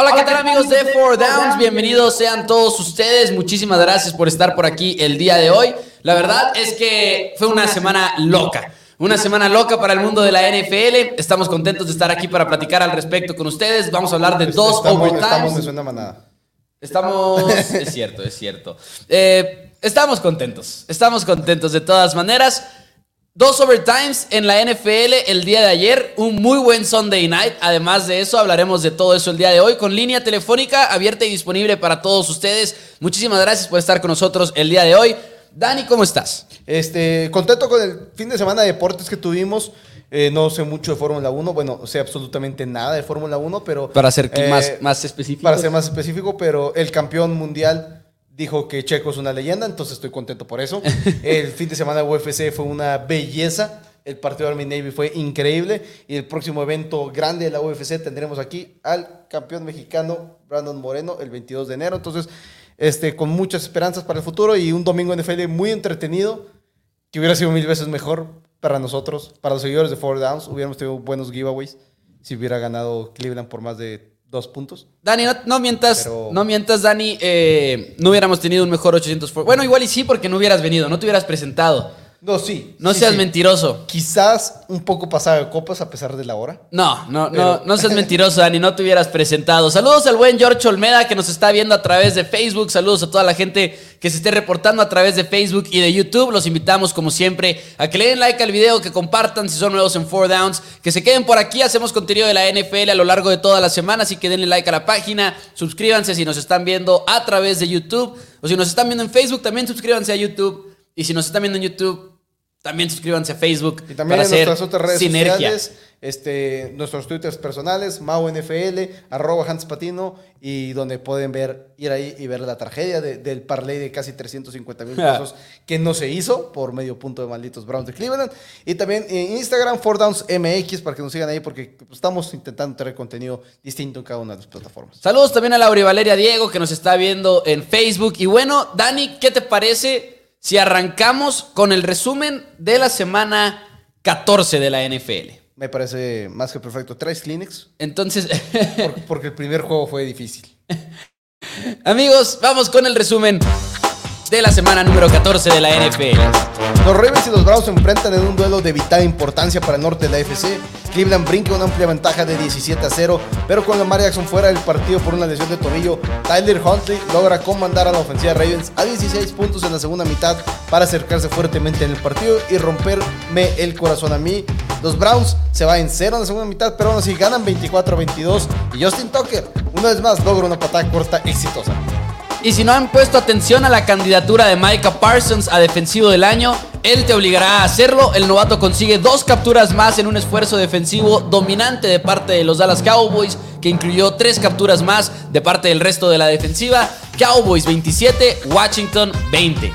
Hola, ¿qué tal amigos de Four Downs? Bienvenidos sean todos ustedes. Muchísimas gracias por estar por aquí el día de hoy. La verdad es que fue una semana loca. Una semana loca para el mundo de la NFL. Estamos contentos de estar aquí para platicar al respecto con ustedes. Vamos a hablar de dos Estamos- overtimes. Estamos, me suena manada. Estamos. Es cierto, es cierto. Eh, estamos contentos. Estamos contentos de todas maneras. Dos overtimes en la NFL el día de ayer. Un muy buen Sunday night. Además de eso, hablaremos de todo eso el día de hoy con línea telefónica abierta y disponible para todos ustedes. Muchísimas gracias por estar con nosotros el día de hoy. Dani, ¿cómo estás? Este, contento con el fin de semana de deportes que tuvimos. Eh, no sé mucho de Fórmula 1, bueno, sé absolutamente nada de Fórmula 1, pero... Para ser eh, más, más específico. Para ser más específico, pero el campeón mundial dijo que Checo es una leyenda, entonces estoy contento por eso. el fin de semana de UFC fue una belleza. El partido de Army Navy fue increíble. Y el próximo evento grande de la UFC tendremos aquí al campeón mexicano Brandon Moreno el 22 de enero. Entonces, este, con muchas esperanzas para el futuro y un domingo NFL muy entretenido que hubiera sido mil veces mejor para nosotros, para los seguidores de Four Downs. Hubiéramos tenido buenos giveaways si hubiera ganado Cleveland por más de dos puntos. Dani, no, no mientas, Pero- no mientas, Dani. eh, no hubiéramos tenido un mejor 800 for- Bueno, igual y sí, porque no hubieras venido, no te hubieras presentado. No, sí. No sí, seas sí. mentiroso. Quizás un poco pasado de copas a pesar de la hora. No, no, no, no seas mentiroso, Dani, no te hubieras presentado. Saludos al buen George Olmeda que nos está viendo a través de Facebook. Saludos a toda la gente que se esté reportando a través de Facebook y de YouTube. Los invitamos, como siempre, a que le den like al video, que compartan si son nuevos en Four Downs, que se queden por aquí. Hacemos contenido de la NFL a lo largo de toda la semana, así que denle like a la página. Suscríbanse si nos están viendo a través de YouTube. O si nos están viendo en Facebook, también suscríbanse a YouTube. Y si nos están viendo en YouTube, también suscríbanse a Facebook. Y también para en nuestras otras redes sinergia. sociales, este, nuestros twitters personales, MauNFL, arroba Hans Patino, y donde pueden ver, ir ahí y ver la tragedia de- del parlay de casi 350 mil pesos que no se hizo por medio punto de malditos Browns de Cleveland. Y también en Instagram, 4DownsMX, para que nos sigan ahí, porque estamos intentando tener contenido distinto en cada una de las plataformas. Saludos también a Laura y Valeria Diego que nos está viendo en Facebook. Y bueno, Dani, ¿qué te parece si arrancamos con el resumen de la semana 14 de la NFL? Me parece más que perfecto. ¿Traes Kleenex? Entonces, Por- porque el primer juego fue difícil. amigos, vamos con el resumen de la semana número 14 de la NFL. Los Ravens y los Browns se enfrentan en un duelo de vital importancia para el norte de la FC. Cleveland brinca una amplia ventaja de 17 a 0, pero con Lamar Jackson fuera del partido por una lesión de tobillo, Tyler Huntley logra comandar a la ofensiva Ravens a 16 puntos en la segunda mitad para acercarse fuertemente en el partido y romperme el corazón a mí. Los Browns se van en cero en la segunda mitad, pero aún así ganan 24 a 22 y Justin Tucker una vez más logra una patada corta exitosa. Y si no han puesto atención a la candidatura de Micah Parsons a defensivo del año, él te obligará a hacerlo. El novato consigue dos capturas más en un esfuerzo defensivo dominante de parte de los Dallas Cowboys, que incluyó tres capturas más de parte del resto de la defensiva. Cowboys 27, Washington 20.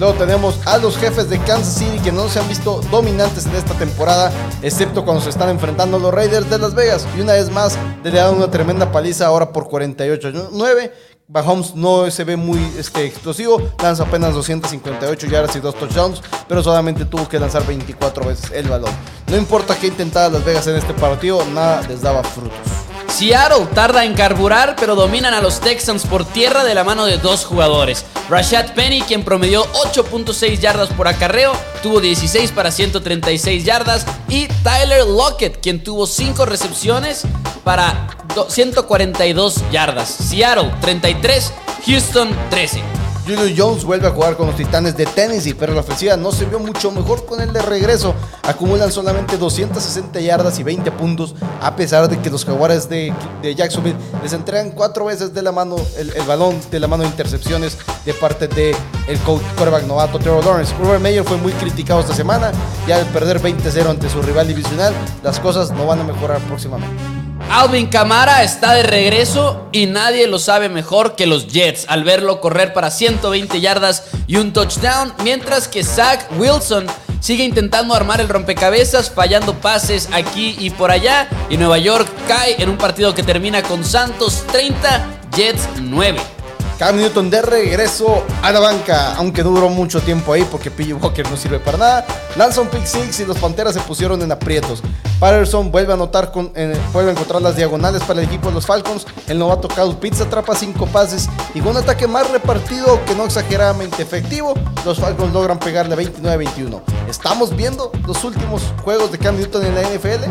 Luego tenemos a los jefes de Kansas City que no se han visto dominantes en esta temporada, excepto cuando se están enfrentando los Raiders de Las Vegas. Y una vez más, le dan una tremenda paliza ahora por 48-9. Mahomes no se ve muy este, explosivo, lanza apenas 258 yardas y dos touchdowns, pero solamente tuvo que lanzar 24 veces el balón. No importa qué intentara Las Vegas en este partido, nada les daba frutos. Seattle tarda en carburar, pero dominan a los Texans por tierra de la mano de dos jugadores. Rashad Penny, quien promedió 8.6 yardas por acarreo, tuvo 16 para 136 yardas. Y Tyler Lockett, quien tuvo 5 recepciones para do- 142 yardas. Seattle 33, Houston 13. Julio Jones vuelve a jugar con los Titanes de Tennessee, pero la ofensiva no se vio mucho mejor con el de regreso. Acumulan solamente 260 yardas y 20 puntos, a pesar de que los jaguares de, de Jacksonville les entregan cuatro veces de la mano el, balón, de la mano de intercepciones de parte del el coach quarterback novato Trevor Lawrence. Urban Meyer fue muy criticado esta semana y al perder 20-0 ante su rival divisional, las cosas no van a mejorar próximamente. Alvin Kamara está de regreso y nadie lo sabe mejor que los Jets al verlo correr para 120 yardas y un touchdown, mientras que Zach Wilson sigue intentando armar el rompecabezas, fallando pases aquí y por allá, y Nueva York cae en un partido que termina con Santos 30, Jets 9. Cam Newton de regreso a la banca, aunque duró mucho tiempo ahí porque PJ Walker no sirve para nada. Lanza un pick six y los Panteras se pusieron en aprietos. Patterson vuelve a anotar con, vuelve a encontrar las diagonales para el equipo de los Falcons. El novato Kyle Pitts atrapa cinco pases y con un ataque más repartido que no exageradamente efectivo, los Falcons logran pegarle 29-21. ¿Estamos viendo los últimos juegos de Cam Newton en la NFL?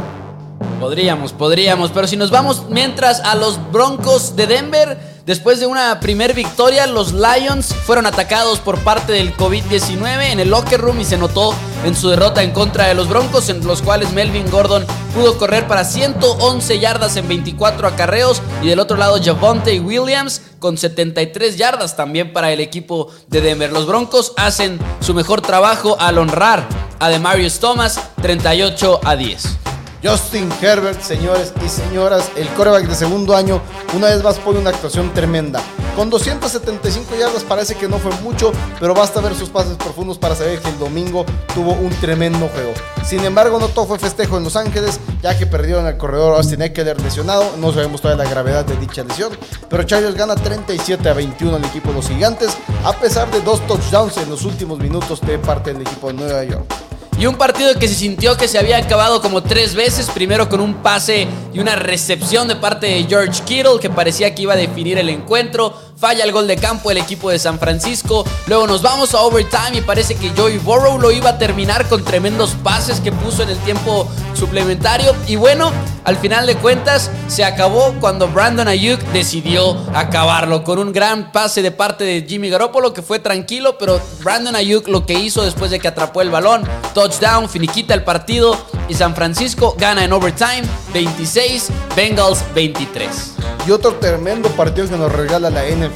Podríamos, podríamos, pero si nos vamos mientras a los Broncos de Denver, después de una primer victoria, los Lions fueron atacados por parte del COVID-19 en el locker room y se notó en su derrota en contra de los Broncos, en los cuales Melvin Gordon pudo correr para 111 yardas en 24 acarreos y del otro lado Javonte Williams con 73 yardas también para el equipo de Denver. Los Broncos hacen su mejor trabajo al honrar a Demarius Thomas 38 a 10. Justin Herbert, señores y señoras, el coreback de segundo año, una vez más pone una actuación tremenda. Con 275 yardas parece que no fue mucho, pero basta ver sus pases profundos para saber que el domingo tuvo un tremendo juego. Sin embargo, no todo fue festejo en Los Ángeles, ya que perdieron al corredor Austin Eckler lesionado. No sabemos todavía la gravedad de dicha lesión, pero Chargers gana 37 a 21 al equipo de los Gigantes, a pesar de dos touchdowns en los últimos minutos de parte del equipo de Nueva York. Y un partido que se sintió que se había acabado como tres veces, primero con un pase y una recepción de parte de George Kittle que parecía que iba a definir el encuentro. Falla el gol de campo el equipo de San Francisco. Luego nos vamos a overtime y parece que Joey Burrow lo iba a terminar con tremendos pases que puso en el tiempo suplementario. Y bueno, al final de cuentas se acabó cuando Brandon Ayuk decidió acabarlo con un gran pase de parte de Jimmy Garoppolo que fue tranquilo, pero Brandon Ayuk lo que hizo después de que atrapó el balón, touchdown, finiquita el partido y San Francisco gana en overtime 26, Bengals 23. Y otro tremendo partido que nos regala la NFL.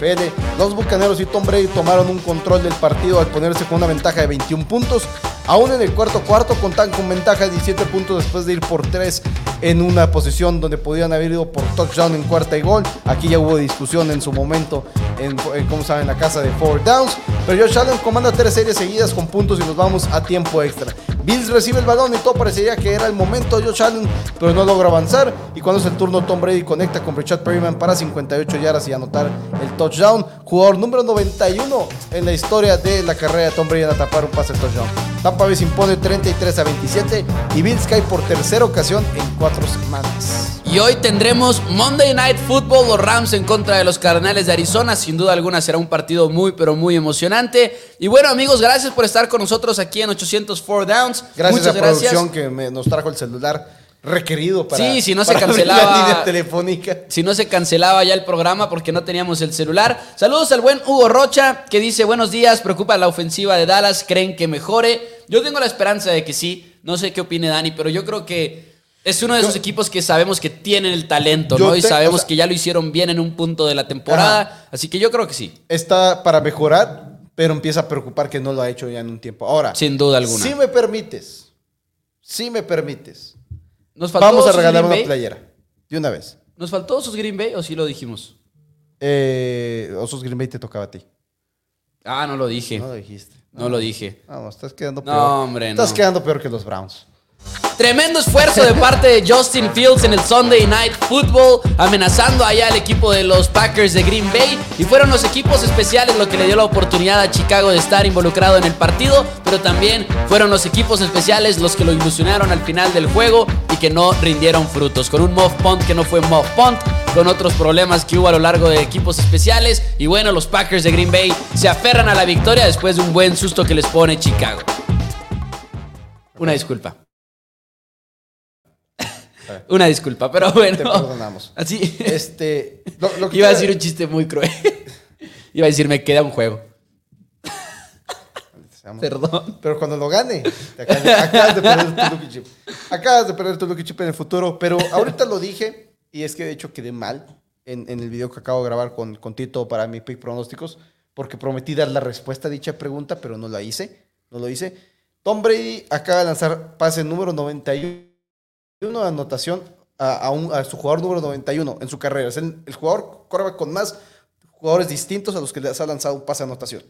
Los Bucaneros y Tom Brady tomaron un control del partido al ponerse con una ventaja de 21 puntos. Aún en el cuarto cuarto contan con ventaja de 17 puntos después de ir por 3 en una posición donde podían haber ido por touchdown en cuarta y gol. Aquí ya hubo discusión en su momento en, en cómo saben, la casa de four downs. Pero Josh Allen comanda tres series seguidas con puntos y nos vamos a tiempo extra. Bills recibe el balón y todo parecería que era el momento de Josh Allen, pero no logra avanzar. Y cuando es el turno, Tom Brady conecta con Richard Perryman para 58 yardas y anotar el touchdown. Jugador número 91 en la historia de la carrera de Tom Brady en atrapar un pase touchdown. Tampa Bay se impone 33 a 27 y Bills cae por tercera ocasión en cuatro semanas. Y hoy tendremos Monday Night Football, los Rams en contra de los Cardenales de Arizona. Sin duda alguna será un partido muy, pero muy emocionante. Y bueno, amigos, gracias por estar con nosotros aquí en 804 Downs. Gracias Muchas a la producción que me- nos trajo el celular requerido para, Sí, si no se cancelaba- la línea telefónica. Si no se cancelaba ya el programa porque no teníamos el celular. Saludos al buen Hugo Rocha que dice buenos días, preocupa la ofensiva de Dallas, creen que mejore. Yo tengo la esperanza de que sí. No sé qué opine Dani, pero yo creo que es uno de esos Yo- equipos que sabemos que tienen el talento, ¿no? Y te- sabemos o sea- que ya lo hicieron bien en un punto de la temporada. Ajá. Así que yo creo que sí, Está para mejorar, pero empieza a preocupar que no lo ha hecho ya en un tiempo. Ahora, sin duda alguna. si me permites, si me permites, Nos faltó vamos a Osos regalar una playera. De una vez. ¿Nos faltó sus Green Bay o sí lo dijimos? Eh, Osos Green Bay te tocaba a ti. Ah, no lo dije. No No, lo dijiste. lo dije. No, estás quedando No, peor. hombre, Estás no. quedando peor que los Browns. Tremendo esfuerzo de parte de Justin Fields en el Sunday Night Football, amenazando allá al equipo de los Packers de Green Bay. Y fueron los equipos especiales lo que le dio la oportunidad a Chicago de estar involucrado en el partido, pero también fueron los equipos especiales los que lo ilusionaron al final del juego y que no rindieron frutos. Con un muff punt que no fue muff punt, con otros problemas que hubo a lo largo de equipos especiales. Y bueno, los Packers de Green Bay se aferran a la victoria después de un buen susto que les pone Chicago. Una disculpa. Una disculpa, pero bueno. Te perdonamos. Así. Este, lo, lo que Iba a decir un chiste muy cruel. Iba a decir, me queda un juego. Perdón. Pero cuando lo gane, te acabas, de, acabas de perder tu Lucky Chip. Acabas de perder tu Lucky Chip en el futuro. Pero ahorita lo dije, y es que de hecho quedé mal en, en el video que acabo de grabar con, con Tito para mi pick pronósticos, porque prometí dar la respuesta a dicha pregunta, pero no la hice. No lo hice. Tom Brady acaba de lanzar pase número 91 de anotación a, a un- a su jugador número 91 en su carrera. Es el, el jugador quarterback con más jugadores distintos a los que les ha lanzado un pase de anotación.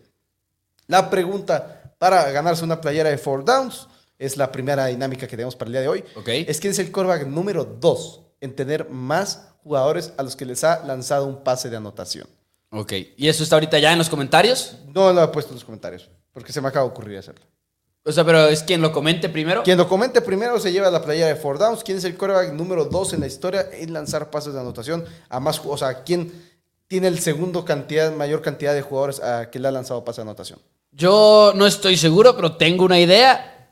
La pregunta para ganarse una playera de four downs es la primera dinámica que tenemos para el día de hoy. Es que es el quarterback número 2 en tener más jugadores a los que les ha lanzado un pase de anotación. Ok. ¿Y eso está ahorita ya en los comentarios? No lo he puesto en los comentarios, porque se me acaba de ocurrir hacerlo. O sea, pero es quien lo comente primero. Quien lo comente primero se lleva la playa de Four Downs. ¿Quién es el quarterback número 2 en la historia en lanzar pases de anotación a más, o sea, quién tiene el segundo cantidad, mayor cantidad de jugadores a que le ha lanzado pases de anotación? Yo no estoy seguro, pero tengo una idea.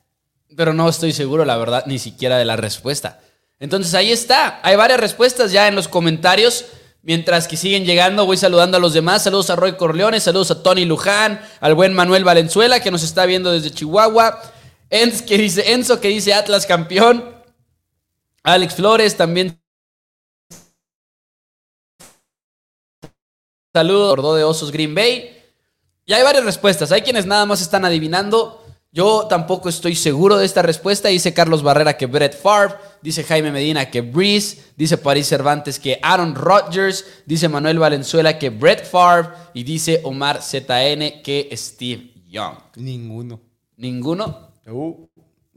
Pero no estoy seguro, la verdad, ni siquiera de la respuesta. Entonces ahí está. Hay varias respuestas ya en los comentarios. Mientras que siguen llegando, voy saludando a los demás. Saludos a Roy Corleone, saludos a Tony Luján, al buen Manuel Valenzuela que nos está viendo desde Chihuahua. Enzo que dice, Atlas campeón. Alex Flores también. Saludos, de Osos Green Bay. Y hay varias respuestas. Hay quienes nada más están adivinando. Yo tampoco estoy seguro de esta respuesta. Dice Carlos Barrera que Brett Favre. Dice Jaime Medina que Breeze. Dice París Cervantes que Aaron Rodgers. Dice Manuel Valenzuela que Brett Favre. Y dice Omar ZN que Steve Young. Ninguno. ¿Ninguno? Uh,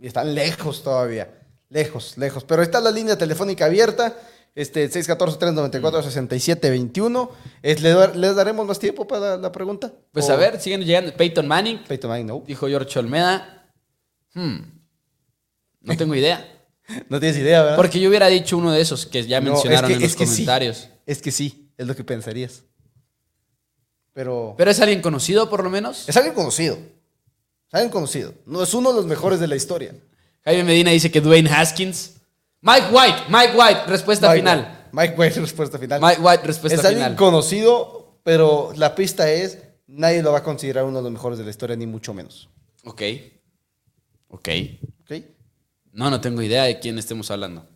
y están lejos todavía. Lejos, lejos. Pero está la línea telefónica abierta. Este, 614-394-6721. Es, ¿le, dar- ¿Les daremos más tiempo para la, la pregunta? Pues O- a ver, siguen llegando. Peyton Manning. Peyton Manning, no. Dijo George Olmeda. Hmm. No tengo idea. No tienes idea, ¿verdad? Porque yo hubiera dicho uno de esos que ya No, mencionaron es que- en los es que sí. comentarios. Es que sí, es lo que pensarías. Pero, Pero es alguien conocido, por lo menos. es alguien conocido. Es alguien conocido. No es uno de los mejores de la historia. Jaime Medina dice que Dwayne Haskins. Mike White, Mike White, respuesta Mike final. White. Mike White, respuesta final. Mike White, respuesta es alguien final. conocido, pero la pista es, nadie lo va a considerar uno de los mejores de la historia, ni mucho menos. Ok. Ok. ¿Ok? No, no tengo idea de quién estemos hablando.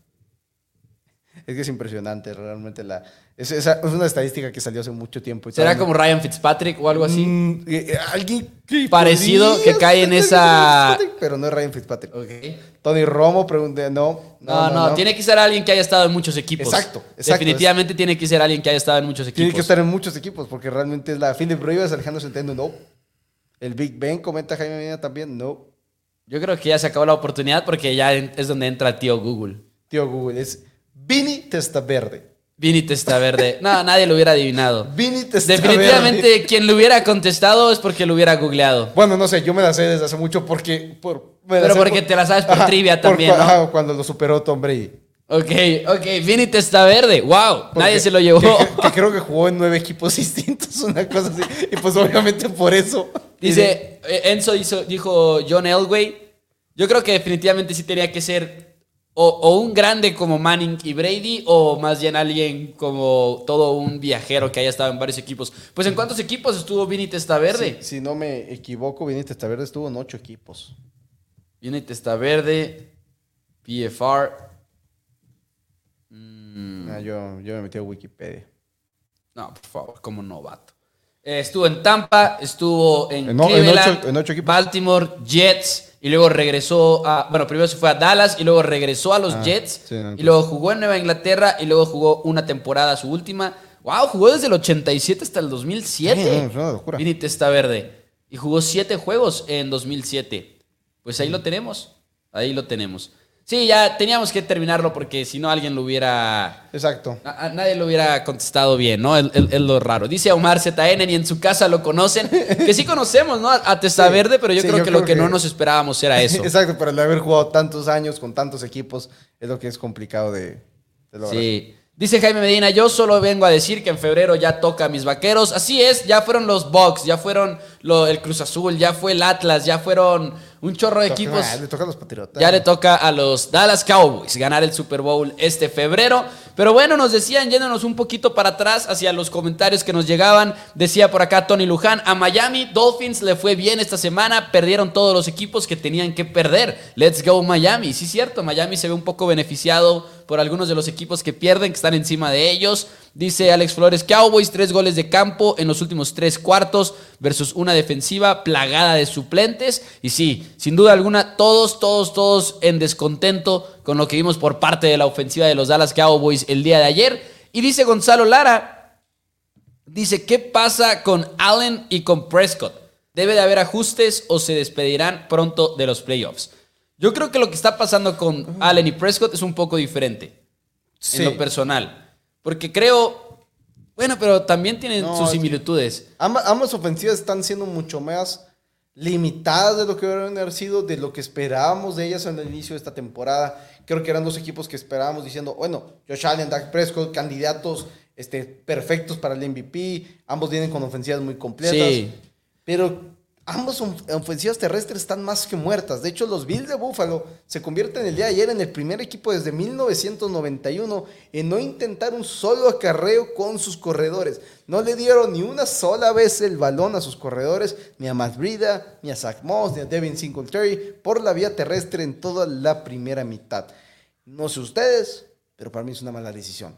Es que es impresionante, realmente. La, es, es una estadística que salió hace mucho tiempo. y ¿Será no- como Ryan Fitzpatrick o algo así? Mm, eh, eh, alguien que Parecido, que cae en esa- Pero no es Ryan Fitzpatrick. Tony Romo pregunté, no. No no, tiene que ser alguien que haya estado en muchos equipos. Exacto, exacto. Definitivamente tiene que ser alguien que haya estado en muchos equipos. Tiene que estar en muchos equipos, porque realmente es la Philip Rivers, Alejandro Centeno, no. El Big Ben, comenta Jaime Medina también, no. Yo creo que ya se acabó la oportunidad porque ya es donde entra el tío Google. Tío Google, es Vini Testaverde. Vini Testaverde. No, nadie lo hubiera adivinado. Vini Testaverde. Definitivamente quien lo hubiera contestado es porque lo hubiera googleado. Bueno, no sé, yo me la sé desde hace mucho porque... Por, Pero porque te la sabes por trivia también, cua- ¿no? ajá, cuando lo superó Tom Brady. Ok, ok. Vini Testaverde. Wow. Porque- Nadie se lo llevó. Que, que creo que jugó en nueve equipos distintos, una cosa así. Y pues obviamente por eso. Dice, eh, Enzo hizo- dijo John Elway. Yo creo que definitivamente sí tenía que ser o, o un grande como Manning y Brady o más bien alguien como todo un viajero que haya estado en varios equipos. Pues ¿en cuántos equipos estuvo Vini Testaverde? Si, si no me equivoco, Vini Testaverde estuvo en ocho equipos. Vini Testaverde, PFR. Mm. Ah, yo, yo me metí a Wikipedia. No, por favor, como novato. Eh, estuvo en Tampa, estuvo en, En o- en Cleveland, ocho- en ocho equipos. Baltimore, Jets, y luego regresó a. Bueno, primero se fue a Dallas y luego regresó a los Ah, Jets. sí, no, y luego jugó en Nueva Inglaterra y luego jugó una temporada, su última. ¡Wow! Jugó desde el 87 hasta el 2007. Sí, no. Vini Testaverde. Y jugó siete juegos en 2007. Pues ahí lo tenemos. Ahí lo tenemos. Sí, ya teníamos que terminarlo porque si no alguien lo hubiera Exacto. a- a nadie lo hubiera contestado bien, ¿no? Es lo raro. Dice Omar ZN, ni en su casa lo conocen. Que sí conocemos, ¿no? A, a Testa Sí. Verde, pero yo Sí, creo yo que lo que, que- no nos esperábamos era eso. Exacto, pero el haber jugado tantos años con tantos equipos es lo que es complicado de, de lograr. Sí. Dice Jaime Medina, yo solo vengo a decir que en febrero ya toca a mis vaqueros. Así es, ya fueron los Bucks, ya fueron lo- el Cruz Azul, ya fue el Atlas, ya fueron un chorro de Toca- equipos. ah, le toca a los Patriotas. Ya le toca a los Dallas Cowboys ganar el Super Bowl este febrero. Pero bueno, nos decían, yéndonos un poquito para atrás hacia los comentarios que nos llegaban, decía por acá Tony Luján, a Miami Dolphins le fue bien esta semana, perdieron todos los equipos que tenían que perder. Let's go Miami. Sí, cierto, Miami se ve un poco beneficiado por algunos de los equipos que pierden, que están encima de ellos. Dice Alex Flores, Cowboys, tres goles de campo en los últimos tres cuartos versus una defensiva plagada de suplentes. Y sí, sin duda alguna, todos, todos, todos en descontento con lo que vimos por parte de la ofensiva de los Dallas Cowboys el día de ayer. Y dice Gonzalo Lara, dice, ¿qué pasa con Allen y con Prescott? ¿Debe de haber ajustes o se despedirán pronto de los playoffs? Yo creo que lo que está pasando con Allen y Prescott es un poco diferente Sí. en lo personal. Porque creo, Bueno, pero también tienen No, sus similitudes. Ambas, ambas ofensivas están siendo mucho más limitadas de lo que deberían haber sido, de lo que esperábamos de ellas en el inicio de esta temporada. Creo que eran dos equipos que esperábamos diciendo, bueno, Josh Allen, Dak Prescott, candidatos este, perfectos para el MVP. Ambos vienen con ofensivas muy completas. Sí. Pero ambos of- ofensivas terrestres están más que muertas. De hecho, los Bills de Buffalo se convierten el día de ayer en el primer equipo desde 1991 en no intentar un solo acarreo con sus corredores. No le dieron ni una sola vez el balón a sus corredores, ni a Matt ni a Zach Moss, ni a Devin Singletary, por la vía terrestre en toda la primera mitad. No sé ustedes, pero para mí es una mala decisión.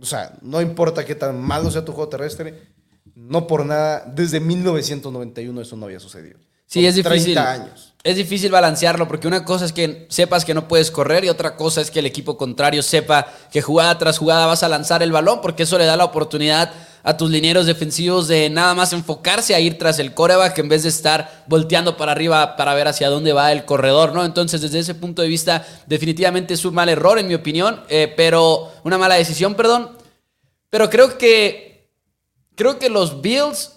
O sea, no importa qué tan malo sea tu juego terrestre, no por nada, desde 1991 eso no había sucedido. Sí, Son es difícil. 30 años. Es difícil balancearlo porque una cosa es que sepas que no puedes correr y otra cosa es que el equipo contrario sepa que jugada tras jugada vas a lanzar el balón porque eso le da la oportunidad a tus linieros defensivos de nada más enfocarse a ir tras el coreback en vez de estar volteando para arriba para ver hacia dónde va el corredor, ¿no? Entonces, desde ese punto de vista, definitivamente es un mal error, en mi opinión, eh, pero una mala decisión, perdón. Pero creo que creo que los Bills,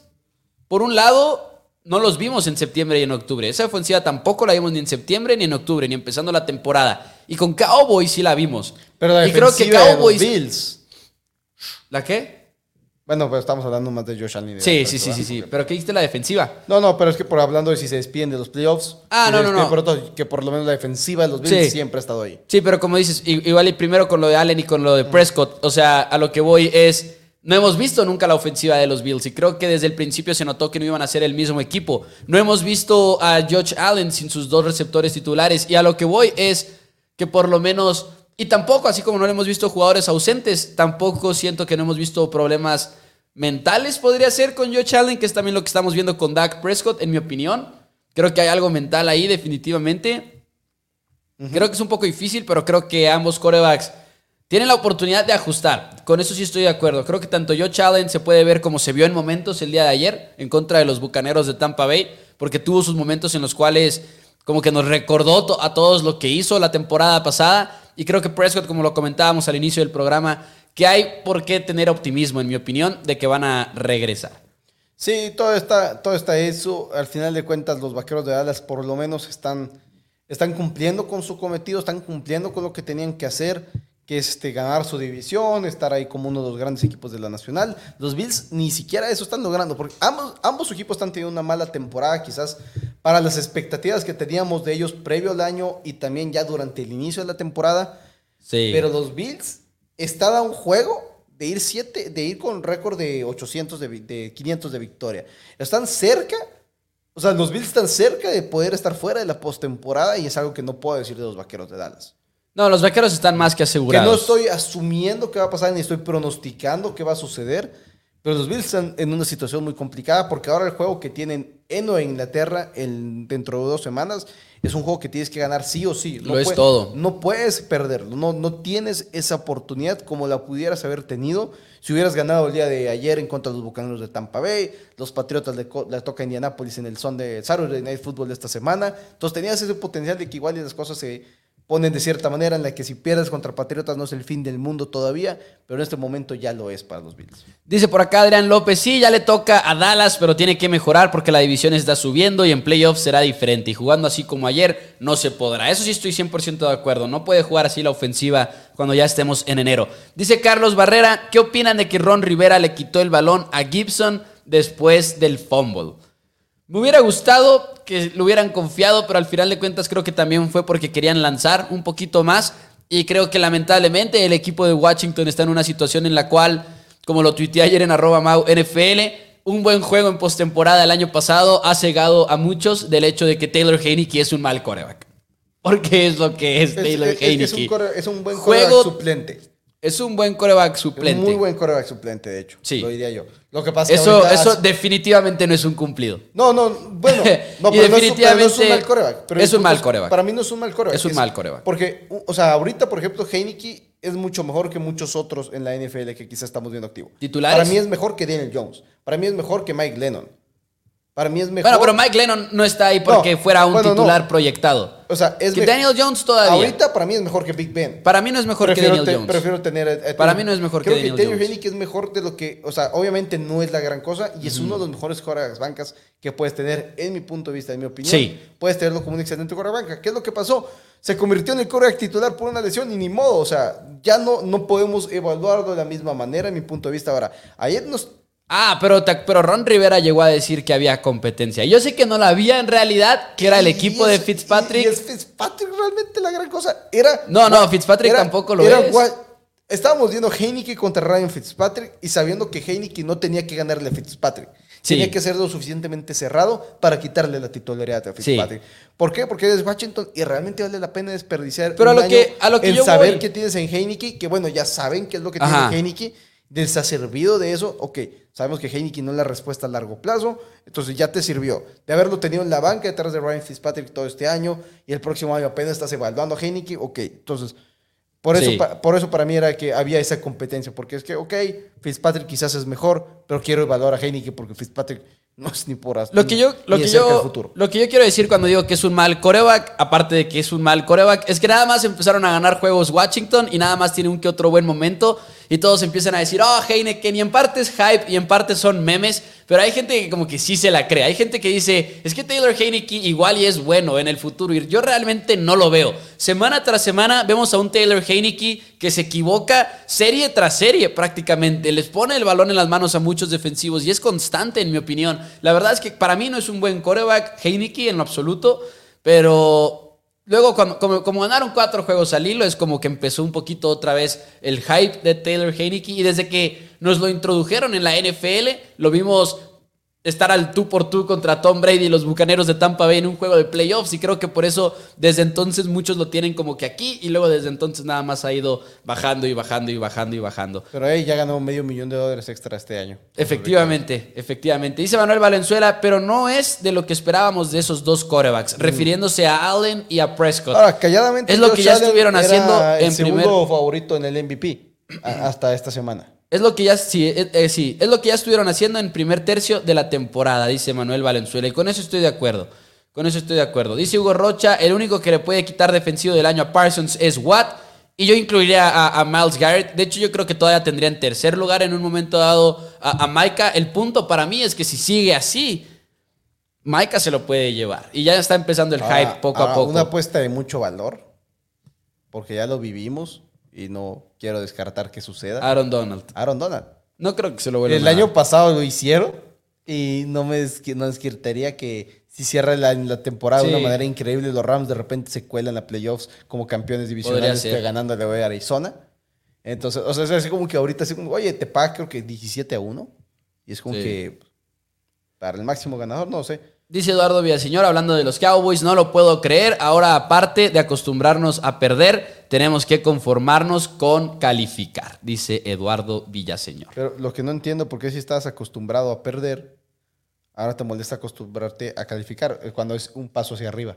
por un lado, no los vimos en septiembre y en octubre. Esa ofensiva tampoco la vimos ni en septiembre ni en octubre, ni empezando la temporada. Y con Cowboys sí la vimos. Pero la y creo que defensiva de los. Bills. ¿La qué? Bueno, pero estamos hablando más de Josh Allen. de Sí, sí, sí, sí, sí. Pero ¿qué dijiste la defensiva? No, no, pero es que por hablando de si se despiden de los playoffs. Ah, no, no, no. por otro, que por lo menos la defensiva de los Bills Sí. siempre ha estado ahí. Sí, pero como dices, igual y primero con lo de Allen y con lo de Prescott. O sea, a lo que voy es. No hemos visto nunca la ofensiva de los Bills y creo que desde el principio se notó que no iban a ser el mismo equipo. No hemos visto a Josh Allen sin sus dos receptores titulares y a lo que voy es que por lo menos, y tampoco, así como no hemos visto jugadores ausentes, tampoco siento que no hemos visto problemas mentales, podría ser con Josh Allen, que es también lo que estamos viendo con Dak Prescott, en mi opinión. Creo que hay algo mental ahí definitivamente. Creo que es un poco difícil, pero creo que ambos corebacks tienen la oportunidad de ajustar. Con eso sí estoy de acuerdo. Creo que tanto Josh Allen se puede ver como se vio en momentos el día de ayer en contra de los Bucaneros de Tampa Bay, porque tuvo sus momentos en los cuales como que nos recordó a todos lo que hizo la temporada pasada. Y creo que Prescott, como lo comentábamos al inicio del programa, que hay por qué tener optimismo, en mi opinión, de que van a regresar. Sí, todo está, todo está eso. Al final de cuentas, los vaqueros de Dallas por lo menos están, están cumpliendo con su cometido, están cumpliendo con lo que tenían que hacer, que es este, ganar su división, estar ahí como uno de los grandes equipos de la nacional. Los Bills ni siquiera eso están logrando, porque ambos, ambos equipos están teniendo una mala temporada, quizás para las expectativas que teníamos de ellos previo al año y también ya durante el inicio de la temporada. Sí. Pero los Bills están a un juego de ir siete, de ir con récord de 800 de, de 500 de victoria. Están cerca, o sea, los Bills están cerca de poder estar fuera de la postemporada y es algo que no puedo decir de los Vaqueros de Dallas. No, los vaqueros están más que Que asegurados. no estoy asumiendo qué va a pasar ni estoy pronosticando qué va a suceder, pero los Bills están en una situación muy complicada porque ahora el juego que tienen en Nueva Inglaterra el- dentro de dos semanas es un juego que tienes que ganar sí o sí. Lo es todo. No puedes perderlo, no, no tienes esa oportunidad como la pudieras haber tenido si hubieras ganado el día de ayer en contra de los Bucaneros de Tampa Bay, los Patriotas le, le toca a Indianapolis en el son de Saturday Night Football de esta semana. Entonces tenías ese potencial de que igual las cosas se ponen de cierta manera en la que si pierdes contra Patriotas no es el fin del mundo todavía, pero en este momento ya lo es para los Bills. Dice por acá Adrián López, sí, ya le toca a Dallas, pero tiene que mejorar porque la división está subiendo y en playoffs será diferente. Y jugando así como ayer no se podrá. Eso sí estoy 100% de acuerdo. No puede jugar así la ofensiva cuando ya estemos en enero. Dice Carlos Barrera, ¿qué opinan de que Ron Rivera le quitó el balón a Gibson después del fumble? Me hubiera gustado que lo hubieran confiado, pero al final de cuentas creo que también fue porque querían lanzar un poquito más. Y creo que lamentablemente el equipo de Washington está en una situación en la cual, como lo tuiteé ayer en arroba Mau NFL, un buen juego en postemporada el año pasado ha cegado a muchos del hecho de que Taylor Heineke es un mal coreback. Porque es lo que es, Es, Taylor es- es- Heineke. es un, core- es un buen Juego- suplente. Es un buen coreback suplente. un muy buen coreback suplente, de hecho. Sí. Lo diría yo. Lo que pasa es que Eso, eso definitivamente no es un cumplido. No, no, bueno, no, Y pero, no es, un- pero no es un definitivamente mal coreback. pero es un mal coreback. Para mí no es un mal coreback. Es un mal coreback. Porque, o sea, ahorita, por ejemplo, Heineke es mucho mejor que muchos otros en la NFL que quizás estamos viendo activo. ¿Titulares? Para mí es mejor que Daniel Jones. Para mí es mejor que Mike Lennon. Para mí es mejor. Bueno, pero Mike Lennon no está ahí porque No, fuera un bueno, no. titular proyectado. O sea, es que Daniel Jones todavía. Ahorita para mí es mejor que Big Ben. Para mí no es mejor que Daniel te- Jones. prefiero tener. a- a- Para mí no es mejor que creo Daniel Taylor Jones. Henry que es mejor de lo que. O sea, obviamente no es la gran cosa y es uno de los mejores quarterbacks bancas que puedes tener, en mi punto de vista, en mi opinión. Sí. Puedes tenerlo como un excelente banca. ¿Qué es lo que pasó? Se convirtió en el quarterback titular por una lesión y ni modo. O sea, ya no, no podemos evaluarlo de la misma manera, en mi punto de vista. Ahora, ayer nos. Ah, pero, pero Ron Rivera llegó a decir que había competencia. Yo sé que no la había en realidad, que era el equipo es- de Fitzpatrick. Y, y es Fitzpatrick realmente la gran cosa. Era. No, no, Fitzpatrick tampoco lo es. gua- Estábamos viendo Heineke contra Ryan Fitzpatrick y sabiendo que Heineke no tenía que ganarle a Fitzpatrick. Sí. Tenía que ser lo suficientemente cerrado para quitarle la titularidad a Sí. Fitzpatrick. ¿Por qué? Porque eres Washington y realmente vale la pena desperdiciar Pero a lo año que- a lo que yo saber voy- qué tienes en Heineke, que bueno, ya saben qué es lo que Ajá. tiene Heineke. Les ha servido de eso, ok, sabemos que Heineke no es la respuesta a largo plazo, entonces ya te sirvió. De haberlo tenido en la banca detrás de Ryan Fitzpatrick todo este año y el próximo año apenas estás evaluando a Heineke, ok, entonces por eso, Sí. pa- por eso para mí era que había esa competencia, porque es que, ok, Fitzpatrick quizás es mejor, pero quiero evaluar a Heineke porque Fitzpatrick no es ni por as- Lo que yo, lo que yo, lo que yo quiero decir cuando digo que es un mal coreback, aparte de que es un mal coreback, es que nada más empezaron a ganar juegos Washington y nada más tiene un que otro buen momento y todos empiezan a decir, oh, Heineken, y en parte es hype y en parte son memes, pero hay gente que como que sí se la cree. Hay gente que dice, es que Taylor Heineken igual y es bueno en el futuro y yo realmente no lo veo. Semana tras semana vemos a un Taylor Heineken que se equivoca serie tras serie prácticamente, les pone el balón en las manos a muchos defensivos y es constante en mi opinión. La verdad es que para mí no es un buen coreback Heineken en lo absoluto, pero luego cuando, como, ganaron cuatro juegos al hilo es como que empezó un poquito otra vez el hype de Taylor Heineken y desde que nos lo introdujeron en la NFL lo vimos estar al tú por tú contra Tom Brady y los Bucaneros de Tampa Bay en un juego de playoffs y creo que por eso desde entonces muchos lo tienen como que aquí y luego desde entonces nada más ha ido bajando y bajando y bajando y bajando. Pero ahí ya ganó medio millón de dólares extra este año. Efectivamente, efectivamente. Dice Manuel Valenzuela, pero no es de lo que esperábamos de esos dos corebacks, refiriéndose a Allen y a Prescott. Ahora, calladamente. Es lo que ya estuvieron haciendo el en segundo primer- favorito en el MVP hasta esta semana. Es lo que ya sí, eh, eh, sí, es lo que ya estuvieron haciendo en primer tercio de la temporada, dice Manuel Valenzuela. Y con eso estoy de acuerdo. Con eso estoy de acuerdo. Dice Hugo Rocha, el único que le puede quitar defensivo del año a Parsons es Watt. Y yo incluiría a, a Miles Garrett. De hecho, yo creo que todavía tendría en tercer lugar en un momento dado a, a Micah. El punto para mí es que si sigue así, Micah se lo puede llevar. Y ya está empezando el Ahora- hype poco a poco. Una apuesta de mucho valor, porque ya lo vivimos y no quiero descartar que suceda. Aaron Donald. Aaron Donald. No creo que se lo vuelva El año pasado lo hicieron y no me no desquitaría que si cierra la, la temporada de una manera increíble, los Rams de repente se cuelan a playoffs como campeones divisionales que ganándole a Arizona. Entonces, o sea, es así como que ahorita así como, oye, te paga creo que 17 a 1. Y es como Sí. que para el máximo ganador, no sé. Dice Eduardo Villaseñor, hablando de los Cowboys, no lo puedo creer. Ahora, aparte de acostumbrarnos a perder, tenemos que conformarnos con calificar, dice Eduardo Villaseñor. Pero lo que no entiendo, por qué si estás acostumbrado a perder, ahora te molesta acostumbrarte a calificar eh, cuando es un paso hacia arriba.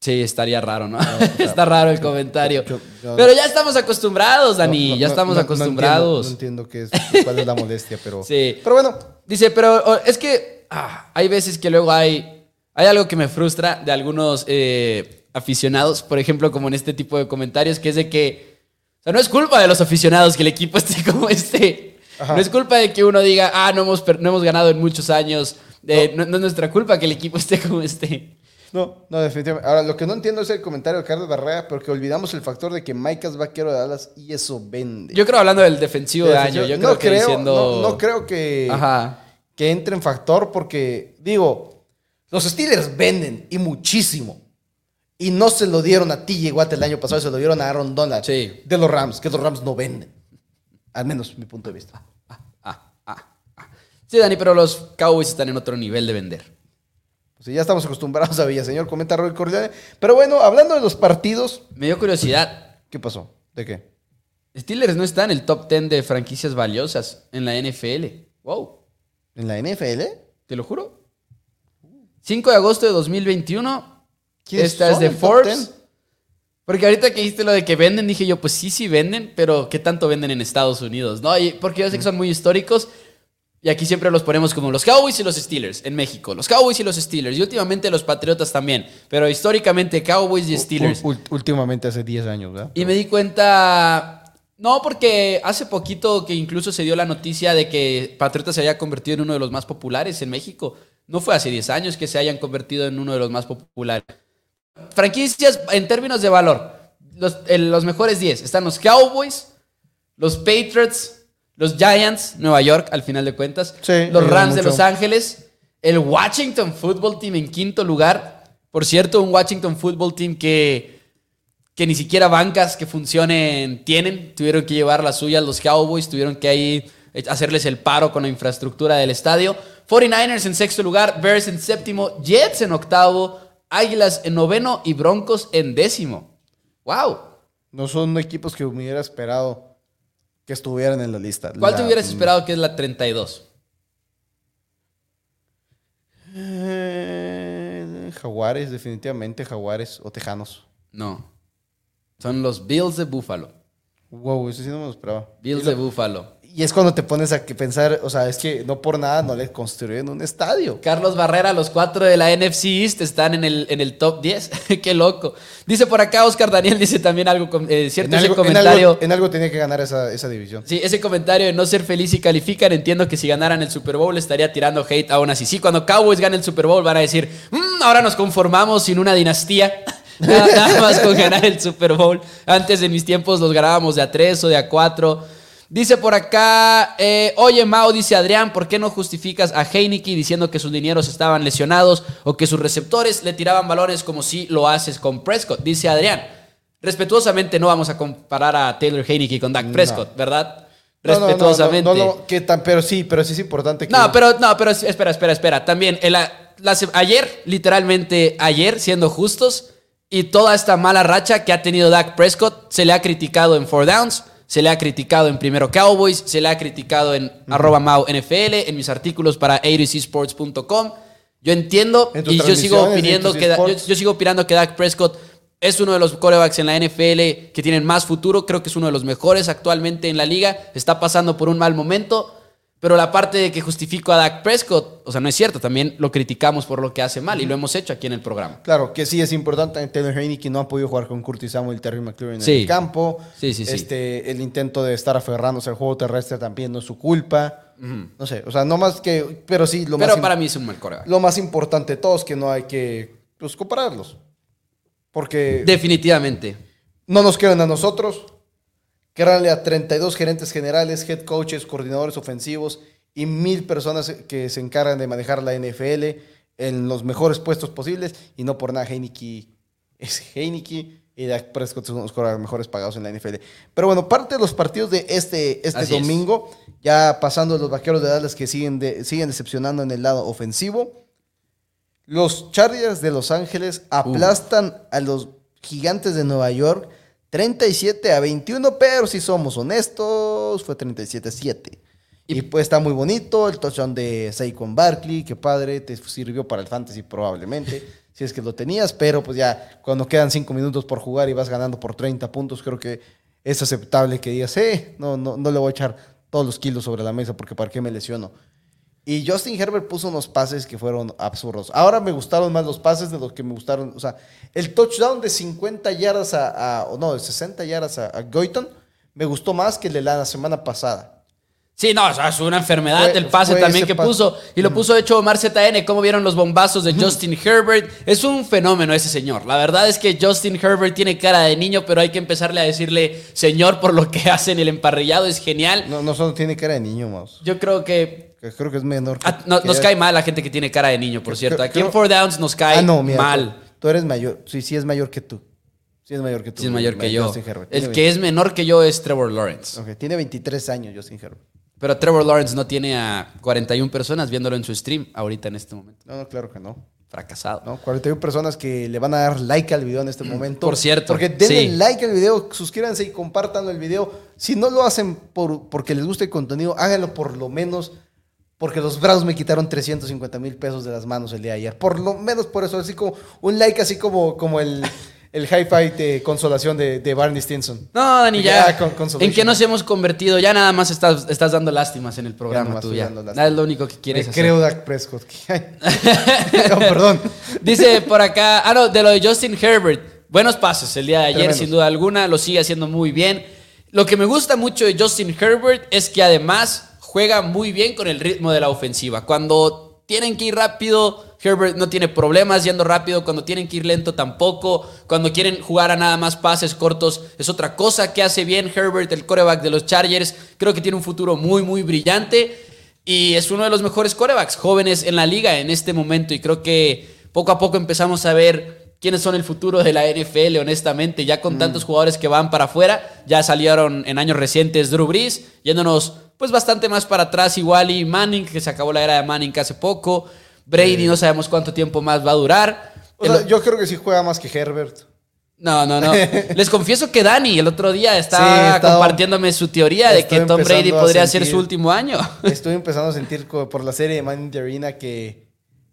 Sí, estaría raro, ¿no? Está raro el comentario. yo- yo- Pero ya estamos acostumbrados, Dani, No, no, ya estamos acostumbrados. no entiendo qué es, cuál es la molestia, pero, Sí. pero bueno, Dice, pero es que ah, hay veces que luego hay, hay algo que me frustra de algunos eh, aficionados, por ejemplo, como en este tipo de comentarios, que es de que, o sea, no es culpa de los aficionados que el equipo esté como esté. Ajá. No es culpa de que uno diga, ah, no hemos, no hemos ganado en muchos años. No. no es nuestra culpa que el equipo esté como esté. no, no, definitivamente. Ahora, lo que no entiendo es el comentario de Carlos Barrera, porque olvidamos el factor de que Mike es vaquero de Dallas y eso vende. Yo creo hablando del defensivo de año, yo creo no que diciendo... no, no creo que, Ajá. que entre en factor, porque, digo, los Steelers venden y muchísimo. Y no se lo dieron a TJ Watt el año pasado, se lo dieron a Aaron Donald Sí. de los Rams, que los Rams no venden. Al menos mi punto de vista. Ah, ah, ah. Sí, Dani, pero los Cowboys están en otro nivel de vender. Pues ya estamos acostumbrados a Villaseñor, comenta Roy Corleone. Pero bueno, hablando de los partidos, Me dio curiosidad. ¿qué pasó? ¿De qué? Steelers no está en el top 10 de franquicias valiosas en la NFL. Wow, ¿En la NFL? te lo juro. 5 de agosto de 2021. ¿Quiénes Esta es de Forbes. 10? Porque ahorita que dijiste lo de que venden, dije yo, pues sí, sí venden, pero ¿qué tanto venden en Estados Unidos? ¿No? Y porque yo sé que son muy históricos. Y aquí siempre los ponemos como los Cowboys y los Steelers en México. Los Cowboys y los Steelers. Y últimamente los Patriotas también. Pero históricamente Cowboys y Steelers. Últimamente hace 10 años, ¿verdad? Y me di cuenta. No, porque hace poquito que incluso se dio la noticia de que Patriotas se había convertido en uno de los más populares en México. No fue hace 10 años que se hayan convertido en uno de los más populares. Franquicias en términos de valor. Los, los mejores 10 están los Cowboys, los Patriots, los Giants, Nueva York, al final de cuentas. Sí, los ayuda Rams de. Los Ángeles. El Washington Football Team en quinto lugar. Por cierto, un Washington Football Team que que ni siquiera bancas que funcionen tienen. Tuvieron que llevar las suyas los Cowboys, tuvieron que ahí eh, hacerles el paro con la infraestructura del estadio. 49ers en sexto lugar, Bears en séptimo, Jets en octavo, Águilas en noveno y Broncos en décimo. ¡Wow! No son equipos que hubiera esperado que estuvieran en la lista. ¿Cuál La- te hubieras esperado que es la 32? Eh, jaguares, definitivamente Jaguares o Tejanos. No. Son los Bills de Buffalo. Wow, eso sí no me lo esperaba. Bills lo- de Buffalo. Y es cuando te pones a que pensar, o sea, es que no por nada no le construyen un estadio. Carlos Barrera, los cuatro de la NFC East están en el, en el top 10. Qué loco. Dice por acá Oscar Daniel, dice también algo, eh, cierto En ese algo, en comentario. algo- en algo tenía que ganar esa, esa división. Sí, ese comentario de no ser feliz y califican, entiendo que si ganaran el Super Bowl estaría tirando hate aún así. Sí, cuando Cowboys gane el Super Bowl van a decir, "Mm, ahora nos conformamos sin una dinastía. Nada, nada más con ganar el Super Bowl. Antes en mis tiempos los ganábamos de a 3 o de a 4. Dice por acá, eh, oye Mao, dice Adrián, ¿por qué no justificas a Heineke diciendo que sus linieros estaban lesionados o que sus receptores le tiraban balones como si lo haces con Prescott? Dice Adrián. Respetuosamente no vamos a comparar a Taylor Heineke con Dak Prescott, ¿verdad? No, Respetuosamente. No, no, que tan, pero sí, pero sí es importante que. No, pero, no, pero espera, espera, espera. También, el- la- la se- ayer, literalmente ayer, siendo justos, y toda esta mala racha que ha tenido Dak Prescott, se le ha criticado en Four Downs, se le ha criticado en Primero Cowboys, se le ha criticado en arroba Mau NFL, en mis artículos para abcsports.com. Yo entiendo y yo sigo opinando que Da- yo, yo sigo opinando que Dak Prescott es uno de los corebacks en la NFL que tienen más futuro. Creo que es uno de los mejores actualmente en la liga. Está pasando por un mal momento. Pero la parte de que justifico a Dak Prescott, o sea, no es cierto. También lo criticamos por lo que hace mal y lo hemos hecho aquí en el programa. Claro, que sí es importante. Taylor Heineke no ha podido jugar con Curtis Samuel y Terry McLaurin en el campo. Sí, sí, sí. Este, el intento de estar aferrándose al juego terrestre también no es su culpa. No sé, o sea, no más que. Pero sí, lo, Pero más, para mí es un mal coreback. lo más importante de todos que no hay que pues, compararlos. Porque Definitivamente. no nos quieren a nosotros. Créanle a 32 gerentes generales, head coaches, coordinadores ofensivos y mil personas que se encargan de manejar la NFL en los mejores puestos posibles. Y no por nada, Heineke es Heineke y Dak Prescott son los mejores pagados en la NFL. Pero bueno, parte de los partidos de este, este Así es. domingo, ya pasando los vaqueros de Dallas que siguen, de- siguen decepcionando en el lado ofensivo. Los Chargers de Los Ángeles aplastan a los gigantes de Nueva York 37 a 21, pero si somos honestos, fue 37 a 7. Y, pues está muy bonito el touchdown de Saquon Barkley, que padre, te sirvió para el fantasy probablemente, si es que lo tenías, pero pues ya cuando quedan 5 minutos por jugar y vas ganando por 30 puntos, creo que es aceptable que digas, eh, no, no, no le voy a echar todos los kilos sobre la mesa porque para qué me lesiono. Y Justin Herbert puso unos pases que fueron absurdos. Ahora me gustaron más los pases de los que me gustaron. O sea, el touchdown de 50 yardas a, a- o no, de 60 yardas a, a Goyton me gustó más que el de la semana pasada. Sí, no, o sea, es una enfermedad Fue- el pase también que puso. Y lo puso de hecho Omar ZN. ¿Cómo vieron los bombazos de Justin Herbert? Es un fenómeno ese señor. La verdad es que Justin Herbert tiene cara de niño, pero hay que empezarle a decirle señor por lo que hace en el emparrillado. Es genial. No, no solo tiene cara de niño, mouse. Yo creo que Que Creo que es menor. que- ah, no- que- nos cae mal la gente que tiene cara de niño, por cierto. creo- Aquí en Four Downs nos cae Ah, no, mira. mal. Tú, tú eres mayor. Sí, sí es mayor que tú. Sí es mayor que tú. Sí, es mayor que yo. El que es menor que yo es Trevor Lawrence. 20 ok, tiene 23 años Justin Herbert. Pero Trevor Lawrence no tiene a 41 personas viéndolo en su stream ahorita en este momento. No, no, claro que no. Fracasado. ¿no? 41 personas que le van a dar like al video en este momento. Por cierto, Porque denle sí. like al video, suscríbanse y compartan el video. Si no lo hacen por, porque les gusta el contenido, háganlo por lo menos porque los Browns me quitaron 350 mil pesos de las manos el día de ayer. Por lo menos por eso, así como un like así como, como el, el hi-fi de consolación de, de Barney Stinson. No, Dani, ya. Ya, con-. ¿En qué nos hemos convertido? Ya nada más estás, estás dando lástimas en el programa tú ya. Nada es lo único que Me quieres hacer. creo Dak Prescott. no, perdón. Dice por acá, ah, no, de lo de Justin Herbert. Buenos pases el día de ayer, Tremendos. sin duda alguna, lo sigue haciendo muy bien. Lo que me gusta mucho de Justin Herbert es que además juega muy bien con el ritmo de la ofensiva. Cuando tienen que ir rápido, Herbert no tiene problemas yendo rápido. Cuando tienen que ir lento, tampoco. Cuando quieren jugar a nada más pases cortos, es otra cosa que hace bien Herbert, el coreback de los Chargers. Creo que tiene un futuro muy, muy brillante. Y es uno de los mejores corebacks jóvenes en la liga en este momento. Y creo que poco a poco empezamos a ver quiénes son el futuro de la NFL, honestamente. Ya con tantos jugadores que van para afuera, ya salieron en años recientes Drew Brees, yéndonos pues bastante más para atrás, igual y Manning, que se acabó la era de Manning hace poco. Brady, no sabemos cuánto tiempo más va a durar. O El- sea, yo creo que sí juega más que Herbert. no, no, no. Les confieso que Dani el otro día Sí, estaba estaba- compartiéndome su teoría de que Tom Brady podría ser su último año. Estoy empezando a sentir por la serie de Man in the Arena que,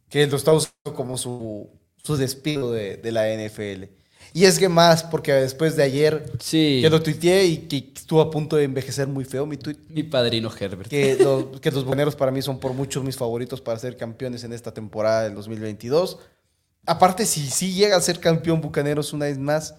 que lo está usando como su, su despido de, de la NFL. Y es que más, porque después de ayer Sí. que lo tuiteé y que estuvo a punto de envejecer muy feo mi tweet, Mi padrino Herbert. que, lo- que los bucaneros para mí son por muchos mis favoritos para ser campeones en esta temporada del 2022. Aparte, si sí llega a ser campeón Bucaneros una vez más,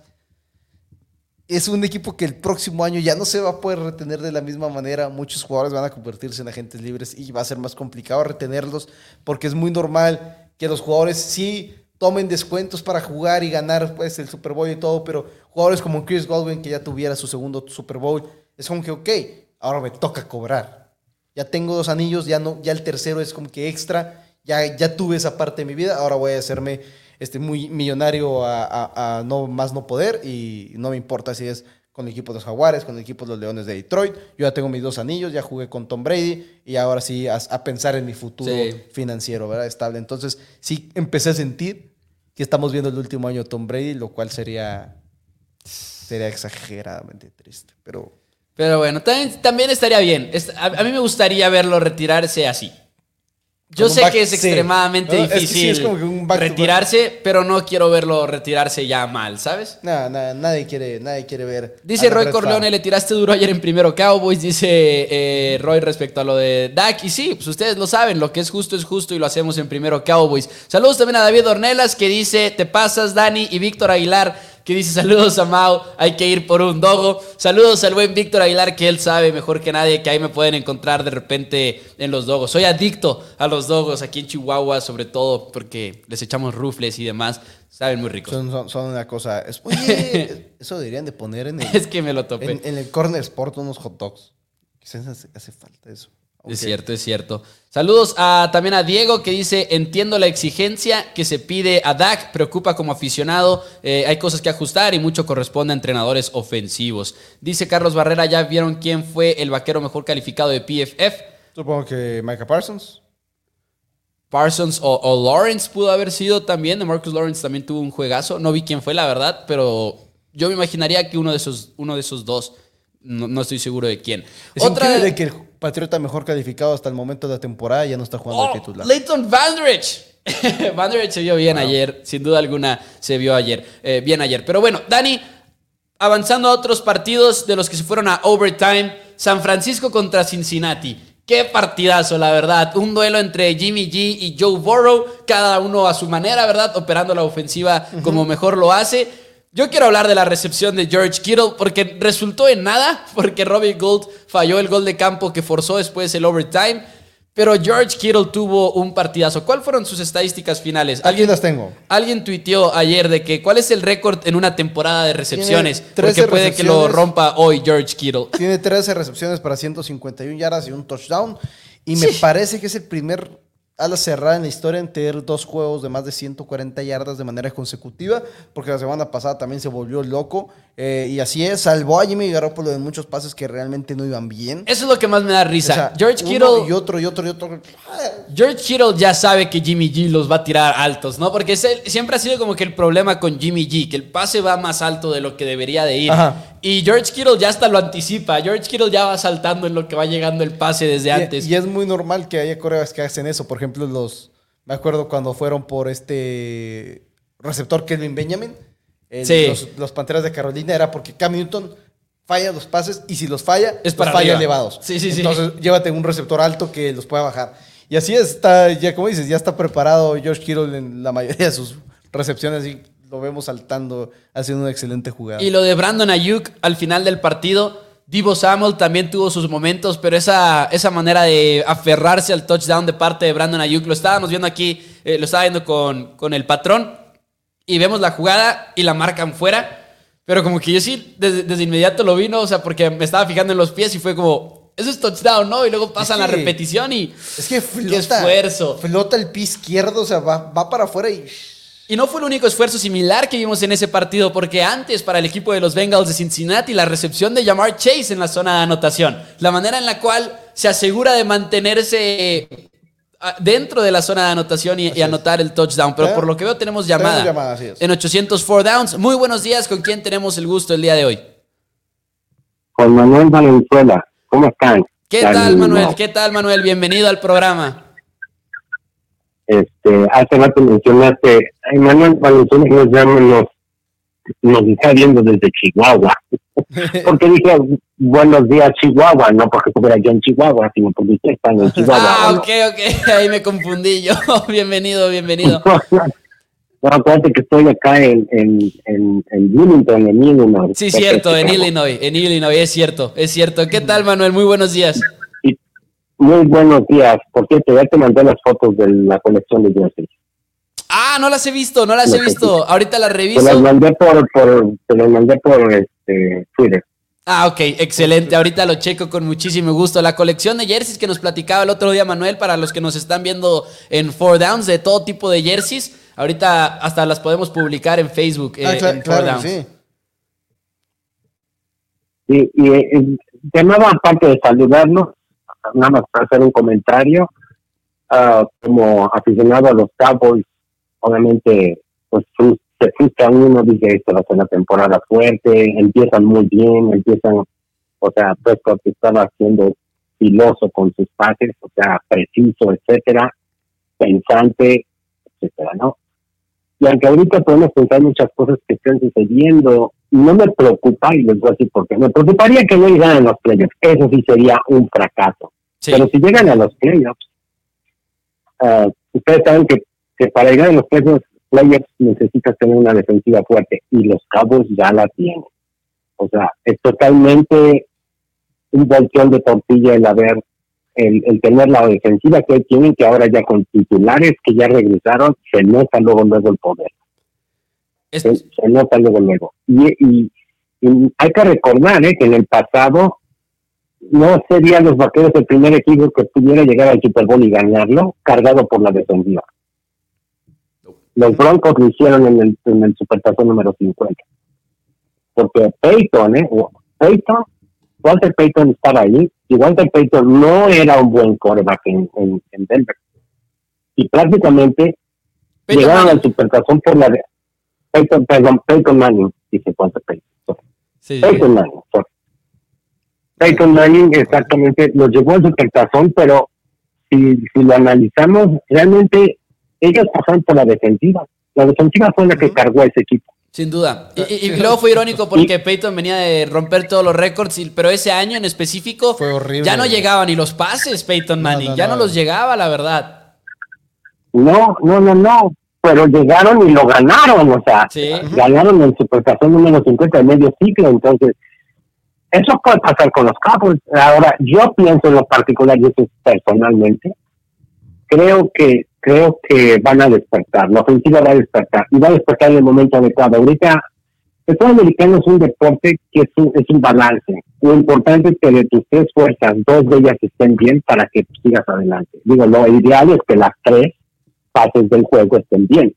es un equipo que el próximo año ya no se va a poder retener de la misma manera. Muchos jugadores van a convertirse en agentes libres y va a ser más complicado retenerlos porque es muy normal que los jugadores sí tomen descuentos para jugar y ganar pues, el Super Bowl y todo, pero jugadores como Chris Godwin, que ya tuviera su segundo Super Bowl, es como que, ok, ahora me toca cobrar. Ya tengo dos anillos, ya, no, ya el tercero es como que extra, ya, ya tuve esa parte de mi vida, ahora voy a hacerme este, muy millonario a, a- a no más no poder y no me importa si es con el equipo de los Jaguares, con el equipo de los Leones de Detroit. Yo ya tengo mis dos anillos, ya jugué con Tom Brady y ahora sí a, a pensar en mi futuro Sí. financiero, ¿verdad? Estable. Entonces sí empecé a sentir estamos viendo el último año Tom Brady, lo cual sería, sería exageradamente triste, pero... Pero bueno, también, también estaría bien. A, a mí me gustaría verlo retirarse así. Yo sé back- que es sí. extremadamente No, es que sí, difícil es como que un back to back. retirarse, pero no quiero verlo retirarse ya mal, ¿sabes? Nada, nada, nadie quiere, nadie quiere ver. Dice Roy Corleone, le tiraste duro ayer en primero Cowboys, dice eh, Roy respecto a lo de Dak. Y sí, pues ustedes lo saben, lo que es justo es justo y lo hacemos en primero Cowboys. Saludos también a David Ornelas que dice, te pasas Dani y Víctor Aguilar que dice saludos a Mau, hay que ir por un dogo. Saludos al buen Víctor Aguilar que él sabe mejor que nadie que ahí me pueden encontrar de repente en los dogos. Soy adicto a los dogos aquí en Chihuahua sobre todo porque les echamos rufles y demás. Saben muy ricos. Son, son, son una cosa. es- oye, eso deberían de poner en el, Es que me lo topé. en, en el Corner Sport unos hot dogs. Quizás hace, hace falta eso. Es cierto, es cierto. Saludos a, también a Diego que dice, entiendo la exigencia que se pide a Dak, preocupa como aficionado, eh, hay cosas que ajustar y mucho corresponde a entrenadores ofensivos. Dice Carlos Barrera, ¿ya vieron quién fue el vaquero mejor calificado de PFF? Supongo que Micah Parsons. Parsons o, o Lawrence pudo haber sido también, de Marcus Lawrence también tuvo un juegazo, no vi quién fue la verdad, pero yo me imaginaría que uno de esos, uno de esos dos, no, no estoy seguro de quién. Es increíble que el Patriota mejor calificado hasta el momento de la temporada ya no está jugando Oh, de titular. Leighton Vanderich. Vanderich se vio bien ayer, sin duda alguna se vio ayer, eh, bien ayer. Pero bueno, Dani, avanzando a otros partidos de los que se fueron a overtime, San Francisco contra Cincinnati. Qué partidazo, la verdad. Un duelo entre Jimmy G y Joe Burrow, cada uno a su manera, ¿verdad? Operando la ofensiva como mejor lo hace. Yo quiero hablar de la recepción de George Kittle porque resultó en nada, porque Robbie Gould falló el gol de campo que forzó después el overtime. Pero George Kittle tuvo un partidazo. ¿Cuáles fueron sus estadísticas finales? Aquí las tengo. Alguien tuiteó ayer de que cuál es el récord en una temporada de recepciones. Tiene 13 Porque puede que lo recepciones. rompa hoy George Kittle. Tiene 13 recepciones para 151 yardas y un touchdown. Y me parece que es el primer ala cerrada en la historia en tener dos juegos de más de 140 yardas de manera consecutiva, porque la semana pasada también se volvió loco. eh, y así es, salvó a Jimmy Garoppolo de muchos pases que realmente no iban bien. Eso es lo que más me da O risa. sea, George Kittle. Y otro, y otro, y otro. George Kittle ya sabe que Jimmy G los va a tirar altos, ¿no? Porque es el- siempre ha sido como que el problema con Jimmy G, que el pase va más alto de lo que debería de ir. Ajá. Y George Kittle ya hasta lo anticipa. George Kittle ya va saltando en lo que va llegando el pase desde Y- antes. Y, es muy normal que haya coreas que hacen eso. Por ejemplo, los. Me acuerdo cuando fueron por este receptor Kelvin Benjamin, el- Sí. los, los Panteras de Carolina era porque Cam Newton falla los pases y si los falla, Es los para falla arriba. elevados. Sí, sí, sí. Entonces, llévate un receptor alto que los pueda bajar. Y así está, ya como dices, ya está preparado Josh Kittle en la mayoría de sus recepciones y lo vemos saltando, haciendo una excelente jugada. Y lo de Brandon Ayuk al final del partido, Divo Samuel también tuvo sus momentos, pero esa, esa manera de aferrarse al touchdown de parte de Brandon Ayuk, lo estábamos viendo aquí, eh, lo estaba viendo con, con el patrón, y vemos la jugada y la marcan fuera, pero como que yo sí, desde, desde inmediato lo vi, ¿no? O sea, porque me estaba fijando en los pies y fue como, eso es touchdown, ¿no? Y luego pasan la que- repetición y... es que flota, esfuerzo. flota el pie izquierdo, o sea, va, va para afuera y... Y no fue el único esfuerzo similar que vimos en ese partido, porque antes para el equipo de los Bengals de Cincinnati, la recepción de Jamar Chase en la zona de anotación, la manera en la cual se asegura de mantenerse ah, dentro de la zona de anotación y, y anotar el touchdown. Pero por lo que veo tenemos tenemos llamada, llamada, así es. en 804 Downs. Muy buenos días, ¿con quién tenemos el gusto el día de hoy? Con Manuel Valenzuela. ¿Cómo están? ¿Qué Al- tal, Manuel? ¿Qué tal, Manuel? Bienvenido al programa. Este, hace rato mencionaste, Manuel Valenzuela nos llama, nos, nos está viendo desde Chihuahua. porque dije, buenos días Chihuahua, no porque estuviera yo en Chihuahua, sino porque usted está en Chihuahua. Ah, ok, ok, ahí me confundí yo. bienvenido, bienvenido. No, acuérdate que estoy acá en, en, en, en Bloomington, en Illinois. Sí, cierto, en. Illinois, en Illinois, es cierto, es cierto. ¿Qué tal, Manuel? Muy buenos días. Y muy buenos días. Por cierto, ya te mandé las fotos de la colección de jerseys. Ah, no las he visto, no las he visto. Ahorita las Te las reviso. mandé por, por, te las mandé por este, Twitter. Ah, ok, excelente. Ahorita lo checo con muchísimo gusto. La colección de jerseys que nos platicaba el otro día Manuel, para los que nos están viendo en Four Downs, de todo tipo de jerseys. Ahorita hasta las podemos publicar en Facebook. eh, Ah, cla- en Four claro, Downs. sí. Y, y eh, llamaba aparte de saludarnos, nada más para hacer un comentario. ah, como aficionado a los Cowboys, obviamente, pues se frustra uno, dice, esta va a ser una temporada fuerte, empiezan muy bien, empiezan, o sea, Prescott estaba siendo filoso con sus pases, o sea, preciso, etcétera, pensante, etcétera, ¿no? Y aunque ahorita podemos pensar muchas cosas que están sucediendo, no me preocupa, y les voy a decir por qué, me preocuparía que no llegaran a los playoffs, eso sí sería un fracaso. Sí. Pero si llegan a los playoffs, ah, ustedes saben que, que para llegar a los playoffs, playoffs necesitas tener una defensiva fuerte y los Cowboys ya la tienen. O sea, es totalmente un volteón de tortilla el haber, el, el tener la defensiva que hoy tienen, que ahora ya con titulares que ya regresaron, se nota luego luego el poder Es- se, se nota luego luego. Y, y, y hay que recordar ¿eh? que en el pasado no serían los vaqueros el primer equipo que pudiera llegar al Super Bowl y ganarlo cargado por la defensiva. Los Broncos lo hicieron en el, en el Supertazón número 50. Porque Peyton, ¿eh? Peyton, Walter Peyton estaba ahí y Walter Peyton no era un buen quarterback en, en, en Denver. Y prácticamente Peyton llegaron Manning. al Supertazón por la de Peyton, perdón, Peyton Manning, dice Walter Peyton. sorry. sí, sí. Peyton Manning, sorry. Peyton Manning exactamente los llevó al Supertazón, pero si, si lo analizamos, realmente ellos pasaron por la defensiva. La defensiva fue la que cargó a ese equipo. Sin duda. Y, y- y luego fue irónico porque Peyton venía de romper todos los récords, y- pero ese año en específico Fue horrible. ya no llegaban ni los pases Peyton Manning, no, ya no no. los llegaba, la verdad. No, no, no, no. Pero llegaron y lo ganaron, o sea, Sí. ganaron el Supertazón número 50 de medio ciclo. Entonces, eso puede pasar con los Cowboys. Ahora, yo pienso en lo particular, y eso es personalmente, creo que creo que van a despertar. La ofensiva va a despertar y va a despertar en el momento adecuado. Ahorita, el fútbol americano es un deporte que es un, es un balance. Lo importante es que de tus tres fuerzas, dos de ellas estén bien para que sigas adelante. Digo, lo ideal es que las tres fases del juego estén bien.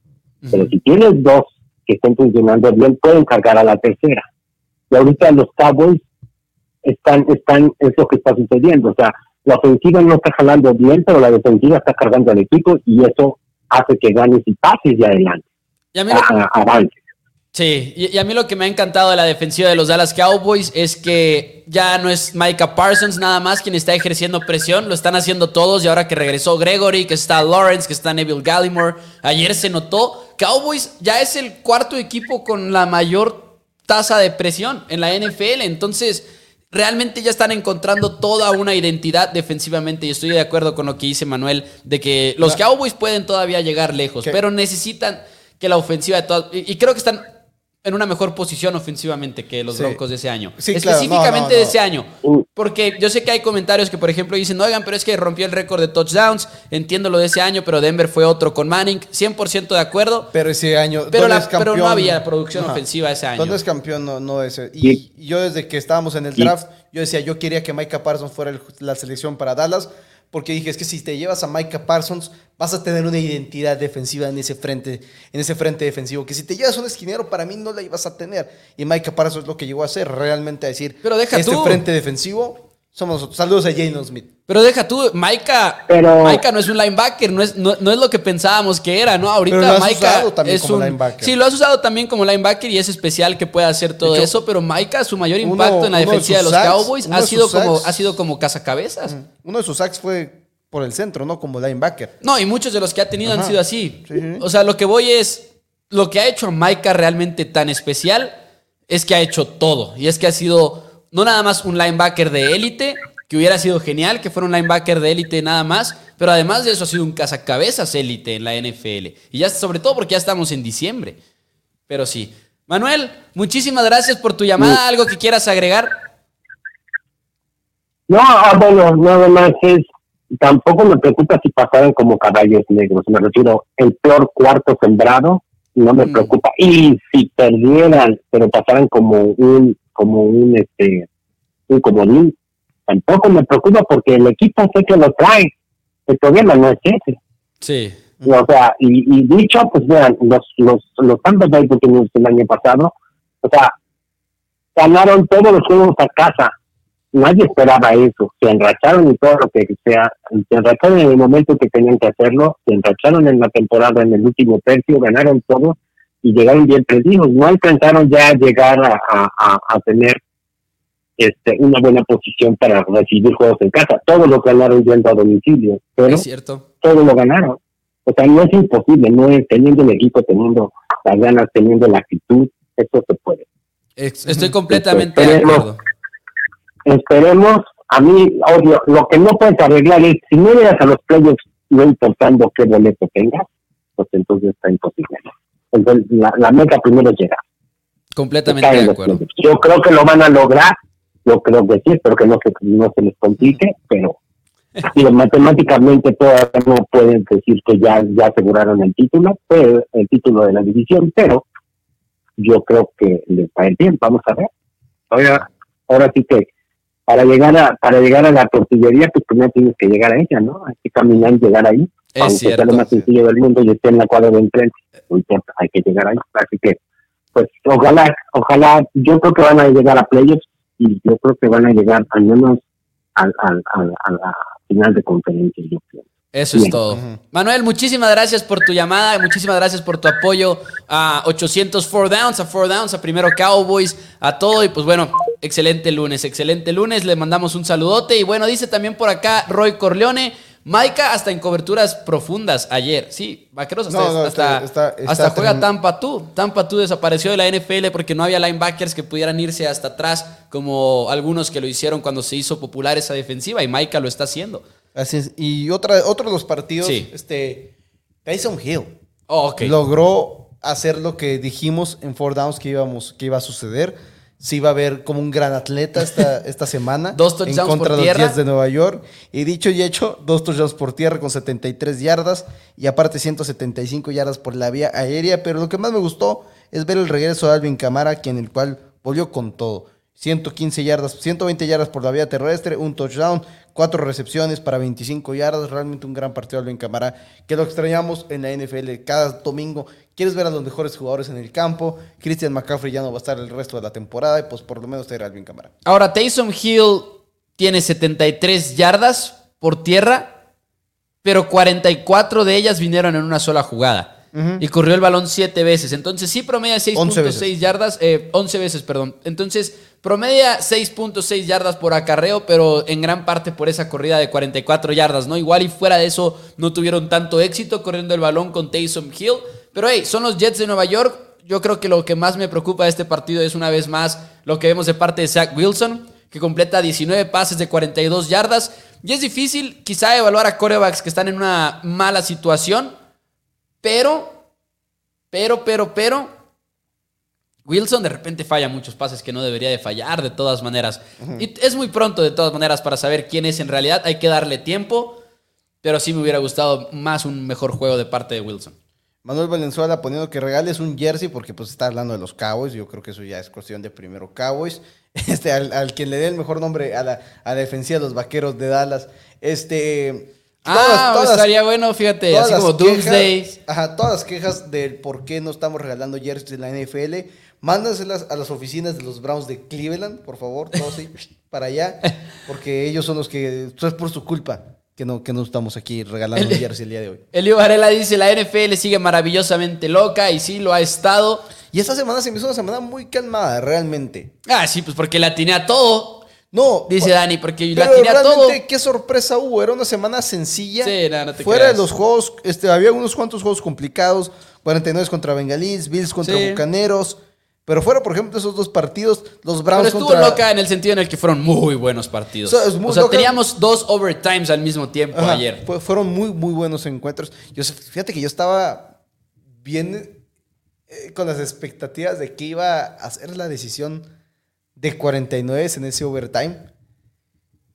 Pero si tienes dos que estén funcionando bien, pueden cargar a la tercera. Y ahorita los Cowboys están, están, es lo que está sucediendo. O sea, la ofensiva no está jalando bien, pero la defensiva está cargando al equipo y eso hace que ganes y pases de adelante, Y a mí lo- a- a- avances. Sí, y, y a mí lo que me ha encantado de la defensiva de los Dallas Cowboys es que ya no es Micah Parsons nada más quien está ejerciendo presión, lo están haciendo todos y ahora que regresó Gregory, que está Lawrence, que está Neville Gallimore, ayer se notó Cowboys ya es el cuarto equipo con la mayor tasa de presión en la NFL. Entonces, realmente ya están encontrando toda una identidad defensivamente. Y estoy de acuerdo con lo que dice Manuel, de que los Cowboys pueden todavía llegar lejos, pero necesitan que la ofensiva de todas... Y, creo que están en una mejor posición ofensivamente que los Broncos de ese año. Específicamente de ese año. Porque yo sé que hay comentarios que, por ejemplo, dicen, oigan, pero es que rompió el récord de touchdowns. Entiendo lo de ese año, pero Denver fue otro con Manning. 100% de acuerdo. Pero ese año... Pero, pero no había producción ofensiva ese año. ¿Dónde es campeón? No, no es... Y, yo desde que estábamos en el draft, yo decía, yo quería que Micah Parsons fuera la selección para Dallas porque dije, es que si te llevas a Micah Parsons, vas a tener una identidad defensiva en ese frente, en ese frente defensivo, que si te llevas a un esquinero, para mí no la ibas a tener. Y Micah Parsons es lo que llegó a hacer, realmente a decir, Pero deja este frente defensivo somos nosotros. Saludos a Jalen Smith. Pero deja tú, Maika, no es un linebacker, no es, no, es lo que pensábamos que era, ¿no? Ahorita pero lo has usado también es como un, linebacker. Sí, lo has usado también como linebacker y es especial que pueda hacer todo eso, pero Maika, su mayor impacto en la defensiva de, los Cowboys ha sido, como, ha sido como cazacabezas. Uno de sus sacks fue por el centro, ¿no? Como linebacker. No, y muchos de los que ha tenido han sido así. O sea, lo que voy es, lo que ha hecho a Maika realmente tan especial es que ha hecho todo. Y es que ha sido no nada más un linebacker de élite, que hubiera sido genial que fuera un linebacker de élite nada más, pero además de eso ha sido un cazacabezas élite en la NFL. Y ya sobre todo porque ya estamos en diciembre. Pero sí. Manuel, muchísimas gracias por tu llamada. ¿Algo que quieras agregar? No, ah, bueno, nada más es, tampoco me preocupa si pasaran como caballos negros, me refiero, el peor cuarto sembrado, no me mm. preocupa. Y si perdieran, pero pasaran como un, como un, este, un comodín, tampoco me preocupa porque el equipo sé que lo trae. El problema no es ese. Sí. O sea, y, dicho, pues vean, los, los, los Tampa Bay el año pasado, o sea, ganaron todos los juegos a casa. Nadie esperaba eso. Se enracharon y todo lo que sea. Se enracharon en el momento que tenían que hacerlo. Se enracharon en la temporada, en el último tercio. Ganaron todo y llegaron bien perdidos. No alcanzaron ya a llegar a, a, a tener este, una buena posición para recibir juegos en casa. Todos lo ganaron yendo a domicilio, pero cierto. todos lo ganaron. O sea, no es imposible, no es teniendo el equipo, teniendo las ganas, teniendo la actitud, eso se puede. Estoy completamente de acuerdo. Esperemos, a mí, obvio, lo que no puedes arreglar es, si no llegas a los playoffs, no importando qué boleto tengas, pues entonces está imposible. Entonces, la, la meta primero es llegar. Completamente de acuerdo. Yo creo que lo van a lograr, yo creo que sí, espero que no se, no se les complique, pero matemáticamente todavía no pueden decir que ya, ya aseguraron el título, el título de la división, pero yo creo que les va a ir bien, vamos a ver. Ahora, ahora sí que para llegar a para llegar a la tortillería, pues primero tienes que llegar a ella, ¿no? Hay que caminar y llegar ahí. Es aunque cierto. sea lo más sencillo del mundo y esté en la cuadra de enfrente, no importa, hay que llegar ahí. Así que, pues, ojalá, ojalá, yo creo que van a llegar a playoffs y yo creo que van a llegar al menos al, al, a la final de conferencia, yo creo. Eso es todo. Manuel, muchísimas gracias por tu llamada, muchísimas gracias por tu apoyo a 800 Four Downs, a Four Downs, a Primero Cowboys, a todo. Y pues bueno, excelente lunes, excelente lunes. Le mandamos un saludote. Y bueno, dice también por acá Roy Corleone. Maika hasta en coberturas profundas ayer. Sí, Vaqueros hasta, hasta, juega Tampa tú. Tampa tú desapareció de la NFL porque no había linebackers que pudieran irse hasta atrás como algunos que lo hicieron cuando se hizo popular esa defensiva y Maika lo está haciendo. Así es. Y otra, otro de los partidos, este, Tyson Hill oh, logró hacer lo que dijimos en Four Downs que, íbamos, que iba a suceder. Se iba a ver como un gran atleta esta, esta semana. dos touchdowns en contra por de tierra. los Jets de Nueva York. Y dicho y hecho, dos touchdowns por tierra con 73 yardas y aparte 175 yardas por la vía aérea. Pero lo que más me gustó es ver el regreso de Alvin Camara, quien el cual volvió con todo. 115 yardas, 120 yardas por la vía terrestre, un touchdown, cuatro recepciones para 25 yardas. Realmente un gran partido de Alvin Camara, que lo extrañamos en la NFL cada domingo. Quieres ver a los mejores jugadores en el campo. Christian McCaffrey ya no va a estar el resto de la temporada y pues por lo menos era Alvin Camara. Ahora, Taysom Hill tiene 73 yardas por tierra, pero 44 de ellas vinieron en una sola jugada. Y corrió el balón 7 veces. Entonces sí promedia 6.6 yardas, eh, 11 veces, perdón. Entonces promedia 6.6 yardas por acarreo, pero en gran parte por esa corrida de 44 yardas, ¿no? Igual y fuera de eso no tuvieron tanto éxito corriendo el balón con Taysom Hill, Pero hey, son los Jets de Nueva York. Yo creo que lo que más me preocupa de este partido es una vez más lo que vemos de parte de Zach Wilson, que completa 19 pases de 42 yardas. Y es difícil quizá evaluar a corebacks que están en una mala situación, pero, pero, pero, pero, Wilson de repente falla muchos pases que no debería de fallar de todas maneras. Y es muy pronto de todas maneras para saber quién es en realidad. Hay que darle tiempo, pero sí me hubiera gustado más un mejor juego de parte de Wilson. Manuel Valenzuela poniendo que regales un jersey porque pues está hablando de los Cowboys. Yo creo que eso ya es cuestión de primero Cowboys. Este, al, al quien le dé el mejor nombre a la, a la defensiva de los vaqueros de Dallas. Este. Ah, estaría bueno, fíjate, así como Doomsday. Ajá, todas las quejas del por qué no estamos regalando jerseys en la NFL, mándaselas a las oficinas de los Browns de Cleveland, por favor, todos ahí, para allá, porque ellos son los que, esto es por su culpa que no, que no estamos aquí regalando el, jersey el día de hoy. Elio Varela dice, la NFL sigue maravillosamente loca y sí lo ha estado. Y esta semana se me hizo una semana muy calmada, realmente. Ah, sí, pues porque la tiene a todo. No. Dice Dani, porque la tiene a todo. qué sorpresa hubo. Era una semana sencilla. Sí, no, no te Fuera de los juegos, este, había unos cuantos juegos complicados. 49 contra Bengalís, Bills contra Bucaneros. Pero fuera, por ejemplo, esos dos partidos, los Browns Pero estuvo loca en el sentido en el que fueron muy buenos partidos. O sea, teníamos dos overtimes al mismo tiempo ayer. fueron muy, muy buenos encuentros. Yo, fíjate que yo estaba bien eh, con las expectativas de que iba a hacer la decisión de 49 en ese overtime.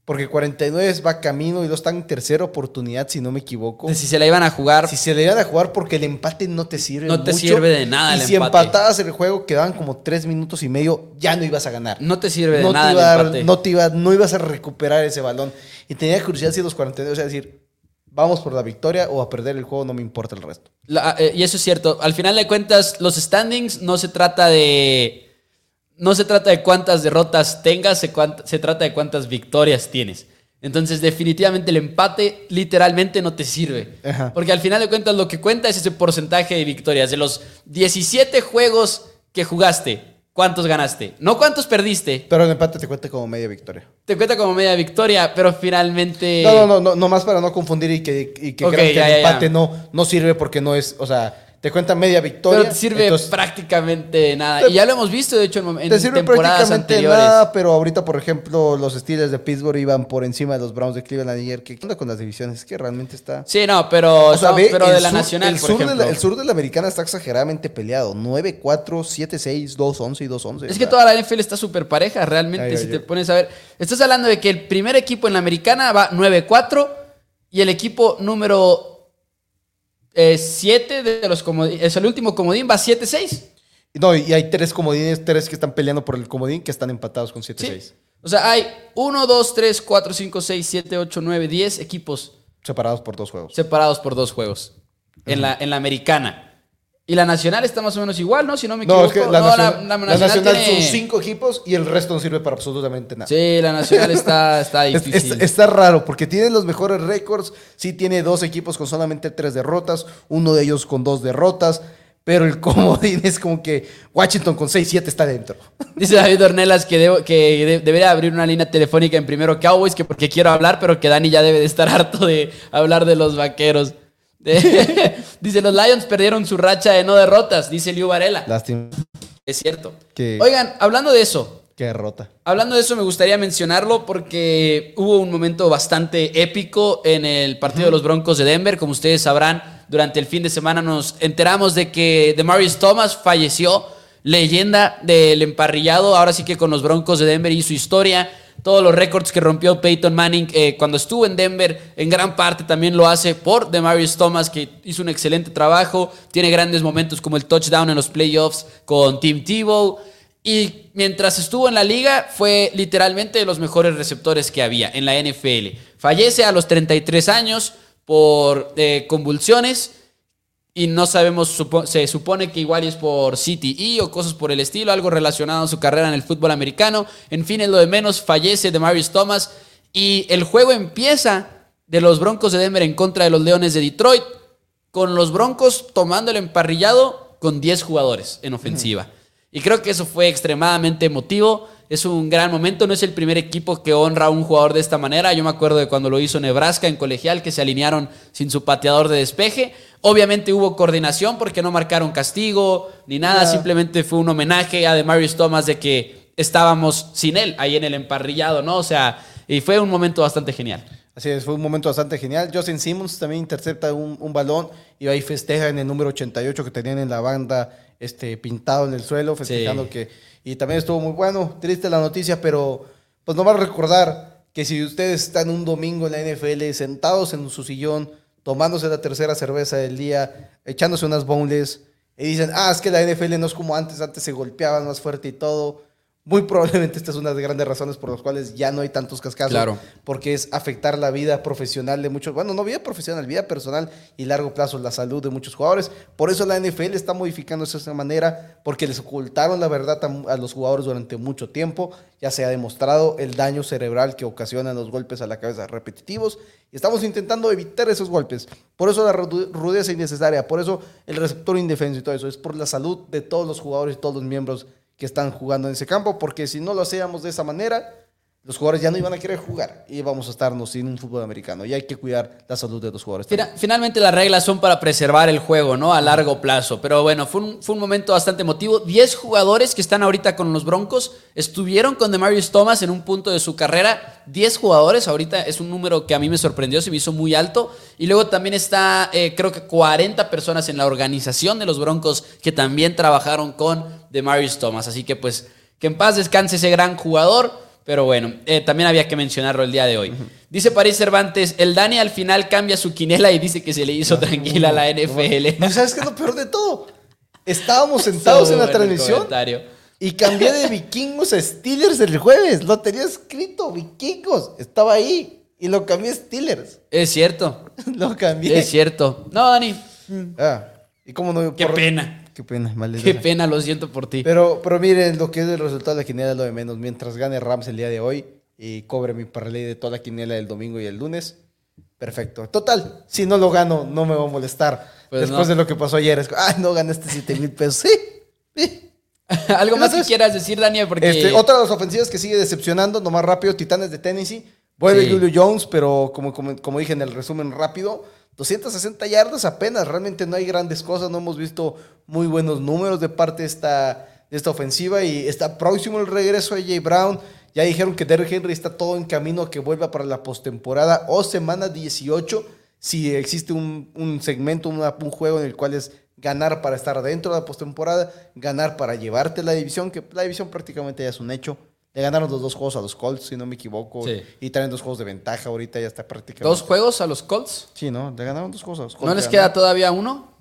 Porque 49 va camino y dos están en tercera oportunidad, si no me equivoco. si se la iban a jugar. Si se la iban a jugar porque el empate no te sirve. No te sirve de nada y el si empatabas el juego, quedaban como tres minutos y medio, ya no ibas a ganar. No te sirve de nada el empate. No, te iba, no ibas a recuperar ese balón. Y tenía curiosidad si los 49, o sea, decir, vamos por la victoria o a perder el juego, no me importa el resto. Eh, y eso es cierto. Al final de cuentas, los standings no se trata de no se trata de cuántas derrotas tengas, se, trata de cuántas victorias tienes. Entonces, definitivamente el empate literalmente no te sirve. Porque al final de cuentas lo que cuenta es ese porcentaje de victorias. De los 17 juegos que jugaste, ¿cuántos ganaste? No cuántos perdiste. Pero el empate te cuenta como media victoria. Te cuenta como media victoria, pero finalmente... No, no, no, no, más para no confundir y que, y que, que el empate No, no sirve porque no es, o sea te cuenta media victoria. Pero te sirve prácticamente nada. y ya lo hemos visto, de hecho, en, te sirve temporadas anteriores. Nada, pero ahorita, por ejemplo, los Steelers de Pittsburgh iban por encima de los Browns de Cleveland ayer. ¿Qué onda con las divisiones? Es que realmente está... Sí, no, pero, pero de la Nacional, el por sur. De la, el sur de la Americana está exageradamente peleado. 9, 4, 7, 6, 2, 11 y 2, 11. Es que toda la NFL está súper pareja, realmente, si te pones a ver. Estás hablando de que el primer equipo en la Americana va 9, 4 y el equipo número eh, siete de los comodines. Es el último comodín, va 7-6. No, y hay tres comodines, tres que están peleando por el comodín que están empatados con 7-6. O sea, hay 1, 2, 3, 4, 5, 6, 7, 8, 9, 10 equipos. Separados por dos juegos. Separados por dos juegos. En, la, en la americana. Y la nacional está más o menos igual, ¿no? Si no me equivoco. No, es que la, nacional, son cinco equipos y el resto no sirve para absolutamente nada. Sí, la nacional está, está difícil. está raro porque tiene los mejores récords. Sí tiene dos equipos con solamente tres derrotas, uno de ellos con dos derrotas. Pero el comodín es como que Washington con 6-7 está dentro. Dice David Ornelas que, que debería abrir una línea telefónica en primero Cowboys, que porque quiero hablar, pero que Dani ya debe de estar harto de hablar de los vaqueros. dice, los Lions perdieron su racha de no derrotas, dice Liu Varela. Lástima. Es cierto. Oigan, hablando de eso. Qué derrota. Hablando de eso, me gustaría mencionarlo porque hubo un momento bastante épico en el partido de los Broncos de Denver. Como ustedes sabrán, durante el fin de semana nos enteramos de que Demarius Thomas falleció, leyenda del emparrillado. Ahora sí que con los Broncos de Denver y su historia todos los récords que rompió Peyton Manning eh, cuando estuvo en Denver, en gran parte también lo hace por Demarius Thomas, que hizo un excelente trabajo, tiene grandes momentos como el touchdown en los playoffs con Tim Tebow. Y mientras estuvo en la liga, fue literalmente de los mejores receptores que había en la NFL. Fallece a los 33 años por eh, convulsiones y no sabemos, se supone que igual es por CTE o cosas por el estilo, algo relacionado a su carrera en el fútbol americano. En fin, es lo de menos, fallece de Marius Thomas y el juego empieza de los Broncos de Denver en contra de los Leones de Detroit, con los Broncos tomando el emparrillado con 10 jugadores en ofensiva. Y creo que eso fue extremadamente emotivo Es un gran momento. No es el primer equipo que honra a un jugador de esta manera. Yo me acuerdo de cuando lo hizo Nebraska en colegial, que se alinearon sin su pateador de despeje. Obviamente hubo coordinación porque no marcaron castigo ni nada. Simplemente fue un homenaje a Demarius Thomas de que estábamos sin él ahí en el emparrillado, ¿no? O sea, y fue un momento bastante genial. Así es, fue un momento bastante genial. Justin Simmons también intercepta un, un balón y ahí festeja en el número 88 que tenían en la banda este, pintado en el suelo, festejando que... Y también estuvo muy bueno, triste la noticia, pero pues no va a recordar que si ustedes están un domingo en la NFL sentados en su sillón, tomándose la tercera cerveza del día, echándose unas boneless, y dicen, ah, es que la NFL no es como antes, antes se golpeaban más fuerte y todo muy probablemente esta es una de las grandes razones por las cuales ya no hay tantos cascados. Claro. Porque es afectar la vida profesional de muchos, bueno, no vida profesional, vida personal y largo plazo la salud de muchos jugadores. Por eso la NFL está modificando de esa manera, porque les ocultaron la verdad a, a los jugadores durante mucho tiempo. Ya se ha demostrado el daño cerebral que ocasionan los golpes a la cabeza repetitivos. Y estamos intentando evitar esos golpes. Por eso la rudeza innecesaria, por eso el receptor indefenso y todo eso. Es por la salud de todos los jugadores y todos los miembros que están jugando en ese campo, porque si no lo hacíamos de esa manera, los jugadores ya no iban a querer jugar y vamos a estarnos sin un fútbol americano. Y hay que cuidar la salud de los jugadores. finalmente las reglas son para preservar el juego, ¿no? A largo plazo. Pero bueno, fue un, fue un momento bastante emotivo. Diez jugadores que están ahorita con los Broncos estuvieron con Demarius Thomas en un punto de su carrera. Diez jugadores, ahorita es un número que a mí me sorprendió, se me hizo muy alto. Y luego también está, eh, creo que 40 personas en la organización de los Broncos que también trabajaron con Demarius Thomas. Así que pues que en paz descanse ese gran jugador. Pero bueno, eh, también había que mencionarlo el día de hoy. Dice París Cervantes, el Dani al final cambia su quinela y dice que se le hizo tranquila a la NFL. ¿No sabes qué es lo peor de todo? Estábamos sentados en la transmisión y cambié de vikingos a Steelers el jueves. Lo tenía escrito, vikingos. Estaba ahí y lo cambié a Steelers. Es cierto. lo cambié. Es cierto. No, Dani. Ah, ¿y cómo no? Qué pena. Qué pena, Qué pena, lo siento por ti. Pero, pero miren, lo que es el resultado de la quiniela es lo de menos. Mientras gane Rams el día de hoy y cobre mi parlay de toda la quiniela del domingo y el lunes, perfecto. Total, si no lo gano, no me va a molestar. Pues Después de lo que pasó ayer, es ah, no ganaste 7 mil pesos. Sí, ¿Algo más que quieras decir, Daniel? Porque... Este, otra de las ofensivas que sigue decepcionando, nomás rápido, Titanes de Tennessee. Vuelve Julio Jones, pero como, como, como dije en el resumen rápido, 260 yardas apenas, realmente no hay grandes cosas, no hemos visto muy buenos números de parte de esta, de esta ofensiva y está próximo el regreso de Jay Brown. Ya dijeron que Derrick Henry está todo en camino a que vuelva para la postemporada o semana 18, si existe un, segmento, un juego en el cual es ganar para estar dentro de la postemporada, ganar para llevarte la división, que la división prácticamente ya es un hecho. Le ganaron los dos juegos a los Colts, si no me equivoco. Y traen dos juegos de ventaja ahorita, ya está prácticamente. ¿Dos juegos a los Colts? Sí, ¿no? Le ganaron dos juegos a los Colts. ¿No les queda todavía uno?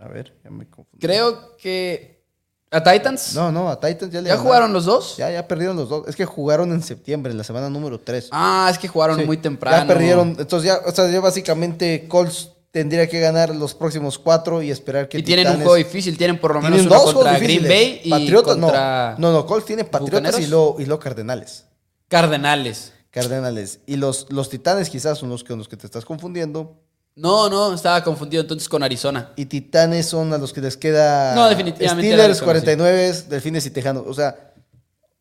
A ver, ya me confundí. Creo que. ¿A Titans? No, no, a Titans ya le ¿Ya jugaron los dos? Ya, ya perdieron los dos. Es que jugaron en septiembre, en la semana número 3. Ah, es que jugaron muy temprano. Ya perdieron. Entonces ya, o sea, ya básicamente Colts tendría que ganar los próximos cuatro y esperar que. Y tienen un juego difícil, tienen por lo menos uno contra Green Bay y Patriotas, contra. No, no, Colts tiene Patriotas y lo, y lo Cardenales. Cardenales. Cardenales. Y los, los Titanes quizás son los que, los que te estás confundiendo. No, no, estaba confundido entonces con Arizona. Y Titanes son a los que les queda. No, definitivamente. Steelers, 49, Delfines y Tejanos. O sea,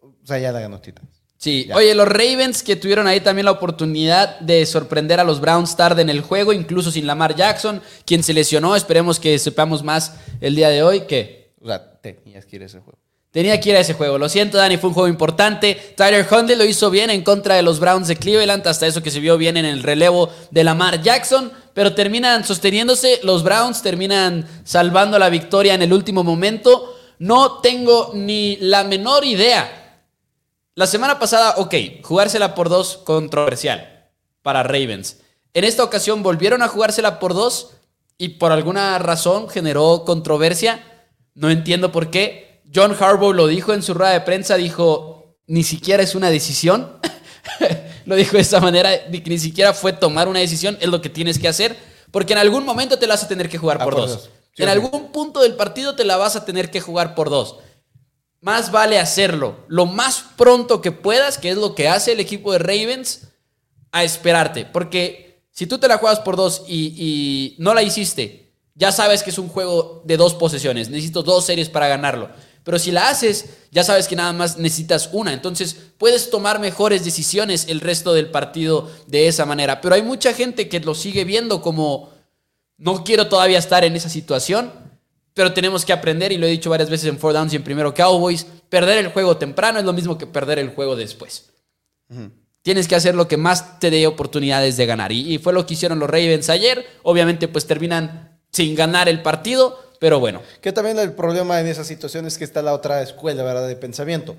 o sea, ya la ganó Titanes. Sí, oye, los Ravens que tuvieron ahí también la oportunidad de sorprender a los Browns tarde en el juego, incluso sin Lamar Jackson, quien se lesionó. Esperemos que sepamos más el día de hoy. que O sea, tenías que ir a ese juego. Tenía que ir a ese juego. Lo siento, Dani, fue un juego importante. Tyler Huntley lo hizo bien en contra de los Browns de Cleveland, hasta eso que se vio bien en el relevo de Lamar Jackson, pero terminan sosteniéndose. Los Browns terminan salvando la victoria en el último momento. No tengo ni la menor idea la semana pasada, ok, jugársela por dos, controversial para Ravens. En esta ocasión volvieron a jugársela por dos y por alguna razón generó controversia. No entiendo por qué. John Harbaugh lo dijo en su rueda de prensa, dijo, ni siquiera es una decisión. lo dijo de esta manera, ni, siquiera fue tomar una decisión, es lo que tienes que hacer, porque en algún momento te la vas a tener que jugar por, dos. en algún punto del partido te la vas a tener que jugar por dos más vale hacerlo lo más pronto que puedas, que es lo que hace el equipo de Ravens, a esperarte. Porque si tú te la juegas por dos y, no la hiciste, ya sabes que es un juego de dos posesiones. Necesito dos series para ganarlo. Pero si la haces, ya sabes que nada más necesitas una. Entonces puedes tomar mejores decisiones el resto del partido de esa manera. Pero hay mucha gente que lo sigue viendo como, no quiero todavía estar en esa situación, pero tenemos que aprender, y lo he dicho varias veces en Four Downs y en Primero Cowboys, perder el juego temprano es lo mismo que perder el juego después. Tienes que hacer lo que más te dé oportunidades de ganar. Y, y fue lo que hicieron los Ravens ayer. Obviamente pues terminan sin ganar el partido, pero bueno. Que también el problema en esa situación es que está la otra escuela, ¿verdad? De pensamiento.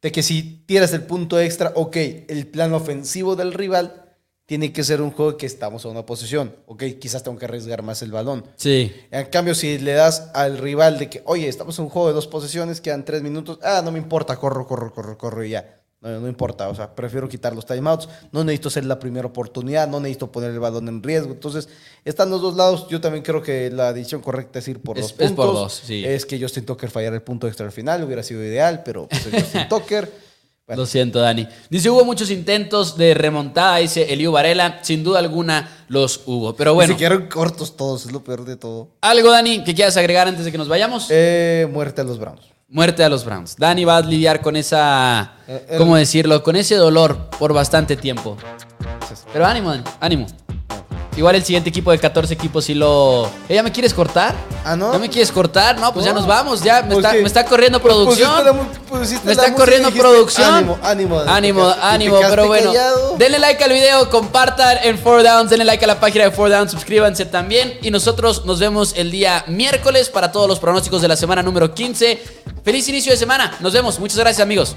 De que si tiras el punto extra, ok, el plan ofensivo del rival tiene que ser un juego que estamos a una posición. Ok, quizás tengo que arriesgar más el balón. Sí. En cambio, si le das al rival de que, oye, estamos en un juego de dos posiciones, quedan tres minutos, ah, no me importa, corro, corro, corro, corro y ya. No, no importa, o sea, prefiero quitar los timeouts. No necesito ser la primera oportunidad, no necesito poner el balón en riesgo. Entonces, están los dos lados. Yo también creo que la decisión correcta es ir por Es- dos es puntos. por dos, sí. Es que Justin Tucker fallara el punto extra al final, hubiera sido ideal, pero pues, es Justin Tucker. Bueno, Lo siento, Dani. Dice, hubo muchos intentos de remontada, dice Eliu Varela. Sin duda alguna los hubo. Pero bueno. Se quedaron cortos todos, es lo peor de todo. algo, Dani, que quieras agregar antes de que nos vayamos. Eh, muerte a los Browns. Muerte a los Browns. Dani va a lidiar con esa, Eh, el- ¿cómo decirlo? Con ese dolor por bastante tiempo. Pero ánimo, Dani, ánimo. Igual el siguiente equipo de 14 equipos sí lo... ¿Eh, ¿Ya me quieres cortar? Ah, ¿no? ¿Ya me quieres cortar? No, pues ya No. nos vamos, ya. Me, Pues está, que- me está corriendo pues producción. la Me está corriendo dijiste, producción. Ánimo, ánimo. Ánimo, te ánimo, te pero bueno. callado. Denle like al video, compartan en 4Downs, denle like a la página de 4Downs, suscríbanse también. Y nosotros nos vemos el día miércoles para todos los pronósticos de la semana número 15. Feliz inicio de semana. Nos vemos. Muchas gracias, amigos.